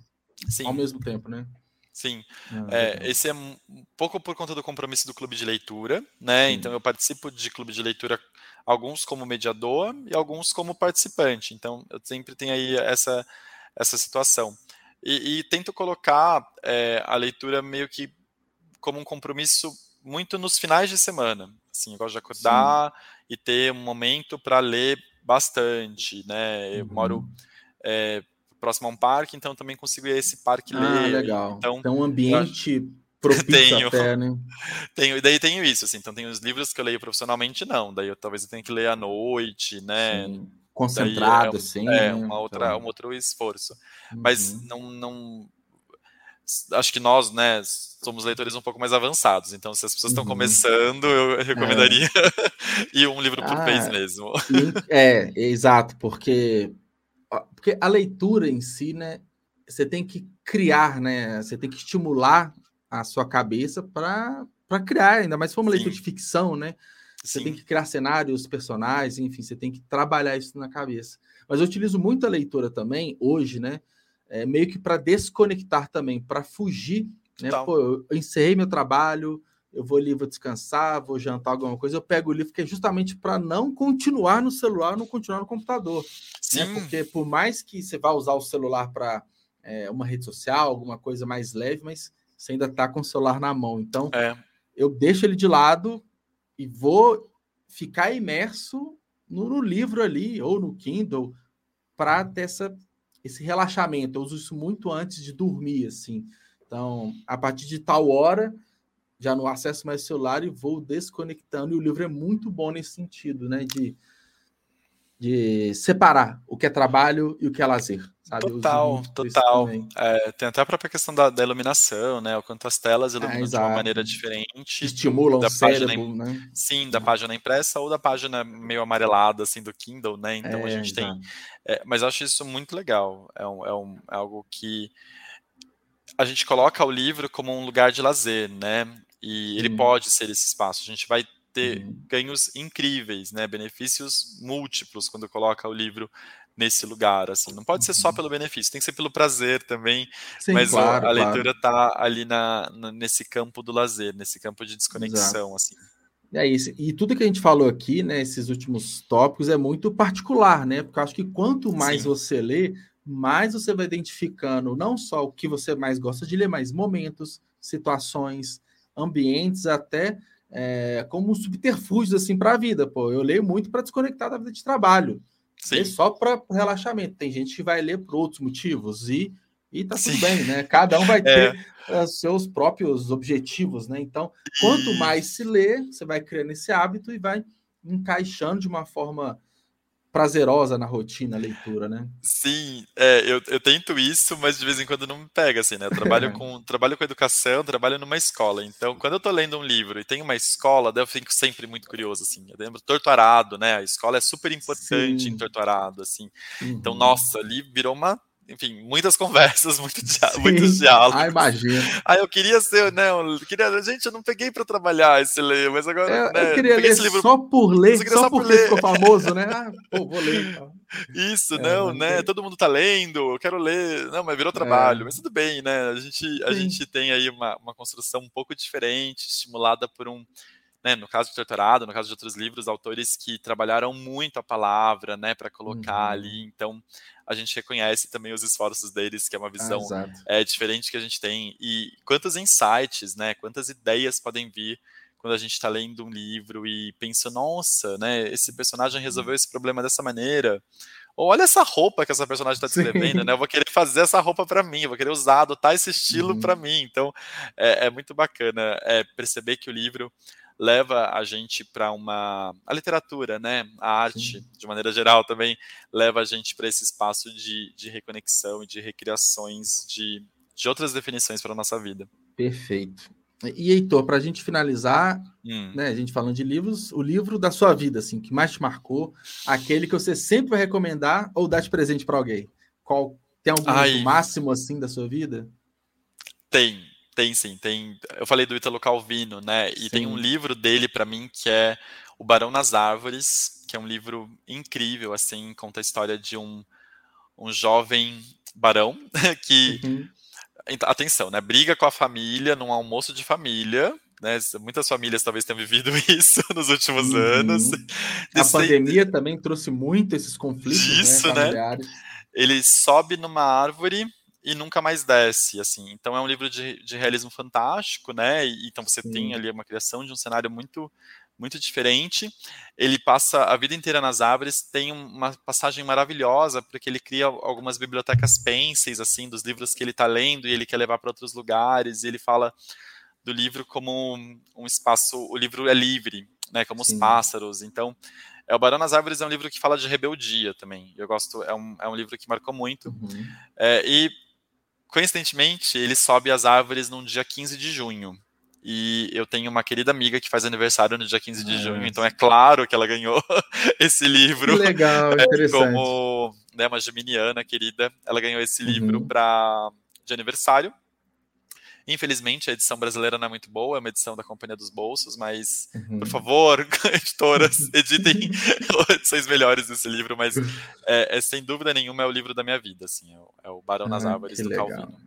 Sim. ao mesmo tempo, né? Sim, ah, é, esse é um pouco por conta do compromisso do clube de leitura, né? Sim. Então eu participo de clube de leitura, alguns como mediador e alguns como participante. Então eu sempre tenho aí essa, essa situação. E, e tento colocar é, a leitura meio que como um compromisso muito nos finais de semana. Assim, eu gosto de acordar Sim. e ter um momento para ler bastante, né? Eu uhum. moro é, próximo a um parque, então também consigo ir a esse parque ah, ler. legal. Então, então um ambiente propício tenho, até, né? Tenho, daí tenho isso, assim, então tem os livros que eu leio profissionalmente, não, daí eu, talvez eu tenha que ler à noite, né? Sim. Concentrado, é, assim. É, né? uma outra, então... um outro esforço. Uhum. Mas não, não. Acho que nós, né, somos leitores um pouco mais avançados, então se as pessoas estão uhum. começando, eu recomendaria é. ir um livro por ah, vez mesmo. É, exato, porque porque a leitura em si, né? Você tem que criar, né? Você tem que estimular a sua cabeça para criar, ainda mais se for uma Sim. leitura de ficção, né? Você Sim. tem que criar cenários, personagens, enfim, você tem que trabalhar isso na cabeça. Mas eu utilizo muito a leitura também, hoje, né? É, meio que para desconectar também, para fugir. Né? Pô, eu encerrei meu trabalho, eu vou ali, vou descansar, vou jantar alguma coisa, eu pego o livro que é justamente para não continuar no celular, não continuar no computador. Sim. Né? Porque por mais que você vá usar o celular para é, uma rede social, alguma coisa mais leve, mas você ainda está com o celular na mão. Então, é. eu deixo ele de lado e vou ficar imerso no, no livro ali, ou no Kindle, para ter essa, esse relaxamento. Eu uso isso muito antes de dormir, assim. Então, a partir de tal hora, já no acesso mais celular e vou desconectando. E o livro é muito bom nesse sentido, né? De, de separar o que é trabalho e o que é lazer. Sabe? Total, total. É, tem até a própria questão da, da, iluminação, né? O quanto as telas é, iluminam é, de uma maneira diferente. Estimulam da o página, cérebro, né? Sim, da página impressa ou da página meio amarelada, assim, do Kindle, né? Então a é, gente tem... É, mas eu acho isso muito legal. É, um, é, um, é algo que a gente coloca o livro como um lugar de lazer, né? E ele pode ser esse espaço. A gente vai ter uhum. ganhos incríveis, né? Benefícios múltiplos quando coloca o livro nesse lugar, assim. Não pode ser só uhum. pelo benefício, tem que ser pelo prazer também. Sim, mas claro, a, a claro. leitura está ali na, na, nesse campo do lazer, nesse campo de desconexão, Exato. assim. É isso. E tudo que a gente falou aqui, né, esses últimos tópicos, é muito particular, né? Porque eu acho que quanto mais Sim. você lê, mais você vai identificando não só o que você mais gosta de ler, mas momentos, situações, ambientes até é, como subterfúgios assim para a vida. Pô, eu leio muito para desconectar da vida de trabalho. Sim. só para relaxamento. Tem gente que vai ler por outros motivos e e tá tudo Sim. bem, né? Cada um vai ter é. seus próprios objetivos, né? Então, quanto mais se lê, você vai criando esse hábito e vai encaixando de uma forma prazerosa na rotina a leitura, né? Sim, é, eu, eu tento isso, mas de vez em quando não me pega, assim, né? Eu trabalho com, trabalho com educação, trabalho numa escola. Então, quando eu tô lendo um livro e tem uma escola, daí eu fico sempre muito curioso, assim. Eu lembro Torturado, né? A escola é super importante Sim. em Torturado, assim. Então, uhum. Então, nossa, ali virou uma enfim, muitas conversas, muito dia muitos diálogos. Ah, imagino. Ah, eu queria ser, né? Eu queria, gente, eu não peguei para trabalhar esse ler, mas agora. É, né, eu queria ler livro, só por ler, só, só, por ler. ficou famoso, né? Ah, pô, vou ler. Então. Isso, é, não, né? Todo mundo tá lendo, eu quero ler. Não, mas virou trabalho. É. Mas tudo bem, né? A gente, a gente tem aí uma, uma construção um pouco diferente, estimulada por um né, no caso do doutorado, no caso de outros livros, autores que trabalharam muito a palavra, né, para colocar uhum. ali. Então, a gente reconhece também os esforços deles, que é uma visão ah, é, diferente que a gente tem. E quantos insights, né, quantas ideias podem vir quando a gente está lendo um livro e pensa, nossa, né, esse personagem resolveu esse problema dessa maneira. Ou olha essa roupa que essa personagem está descrevendo, né? Eu vou querer fazer essa roupa para mim, eu vou querer usar, adotar esse estilo uhum. para mim. Então, é, é muito bacana é, perceber que o livro leva a gente para uma a literatura, né, a arte Sim. de maneira geral também leva a gente para esse espaço de, de reconexão e de recriações de, de outras definições para nossa vida. Perfeito. E Heitor, para a gente finalizar, hum. né, a gente falando de livros, o livro da sua vida, assim, que mais te marcou, aquele que você sempre vai recomendar ou dar de presente para alguém. Qual tem algum máximo assim da sua vida? Tem, tem sim, tem. Eu falei do Italo Calvino, né? E sim. tem um livro dele para mim que é O Barão nas Árvores, que é um livro incrível, assim, conta a história de um, um jovem barão que, uhum. atenção, né? Briga com a família num almoço de família. Né, muitas famílias talvez tenham vivido isso nos últimos uhum. anos. A pandemia também trouxe muito esses conflitos né, Isso, né, né? Ele sobe numa árvore e nunca mais desce, assim. Então é um livro de, de realismo fantástico, né? E, então você Sim. tem ali uma criação de um cenário muito muito diferente. Ele passa a vida inteira nas árvores, tem uma passagem maravilhosa, porque ele cria algumas bibliotecas pênseis, assim, dos livros que ele está lendo e ele quer levar para outros lugares, e ele fala do livro como um, um espaço, o livro é livre, né, como Sim. os pássaros, então é, o Barão nas Árvores é um livro que fala de rebeldia também. Eu gosto, é um, é um livro que marcou muito. Uhum. É, e coincidentemente, ele sobe as árvores num dia 15 de junho. E eu tenho uma querida amiga que faz aniversário no dia 15 de junho, então é claro que ela ganhou esse livro. Que legal, é, interessante. Como né, uma geminiana querida, ela ganhou esse uhum. livro pra, de aniversário. Infelizmente, a edição brasileira não é muito boa, é uma edição da Companhia dos Bolsos, mas, uhum. por favor, editoras, editem edições melhores desse livro, mas é, é, sem dúvida nenhuma é o livro da minha vida, assim, é o, é Barão ah, nas Árvores do legal. Calvino.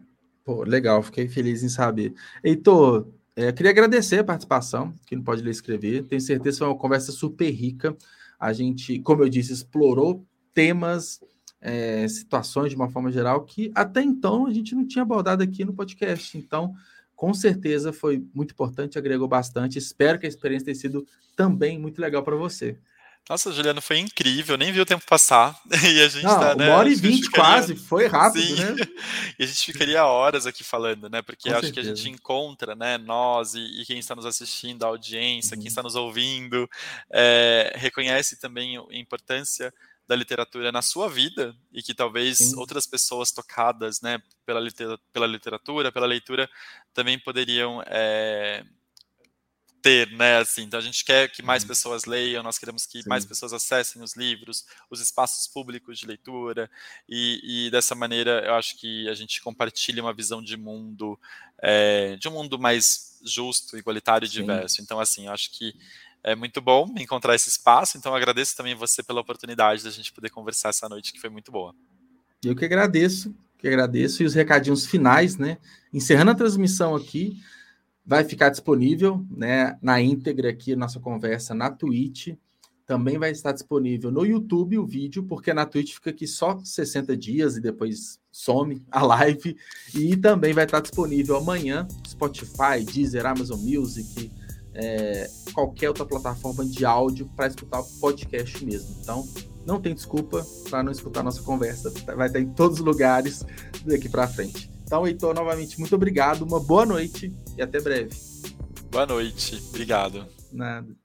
Pô, legal, fiquei feliz em saber. Heitor, é, queria agradecer a participação, que não pode ler e escrever, tenho certeza que foi uma conversa super rica, a gente, como eu disse, explorou temas é, situações de uma forma geral que até então a gente não tinha abordado aqui no podcast. Então, com certeza foi muito importante, agregou bastante. Espero que a experiência tenha sido também muito legal para você. Nossa, Juliano, foi incrível, nem vi o tempo passar. E a gente Não, tá, né? Uma hora e vinte ficaria... quase, foi rápido, Sim. né? e a gente ficaria horas aqui falando, né? Porque Com acho certeza. que a gente encontra, né, nós e, e, quem está nos assistindo, a audiência, uhum. quem está nos ouvindo, é, reconhece também a importância da literatura na sua vida e que talvez Sim. outras pessoas tocadas né, pela, literatura, pela literatura, pela leitura, também poderiam é, ter, né? Assim, então a gente quer que mais uhum. pessoas leiam, nós queremos que Sim. mais pessoas acessem os livros, os espaços públicos de leitura, e, e, dessa maneira eu acho que a gente compartilha uma visão de mundo, é, de um mundo mais justo, igualitário e diverso. Então, assim, eu acho que é muito bom encontrar esse espaço, então agradeço também você pela oportunidade da gente poder conversar essa noite, que foi muito boa. Eu que agradeço, que agradeço, e os recadinhos finais, né? Encerrando a transmissão aqui, vai ficar disponível né, na íntegra aqui nossa conversa na Twitch. Também vai estar disponível no YouTube o vídeo, porque na Twitch fica aqui só 60 dias e depois some a live. E também vai estar disponível amanhã, Spotify, Deezer, Amazon Music, é, qualquer outra plataforma de áudio para escutar o podcast mesmo. Então, não tem desculpa para não escutar nossa conversa. Vai estar em todos os lugares daqui para frente. Então, Heitor, novamente, muito obrigado, uma boa noite e até breve. Boa noite, obrigado. Nada.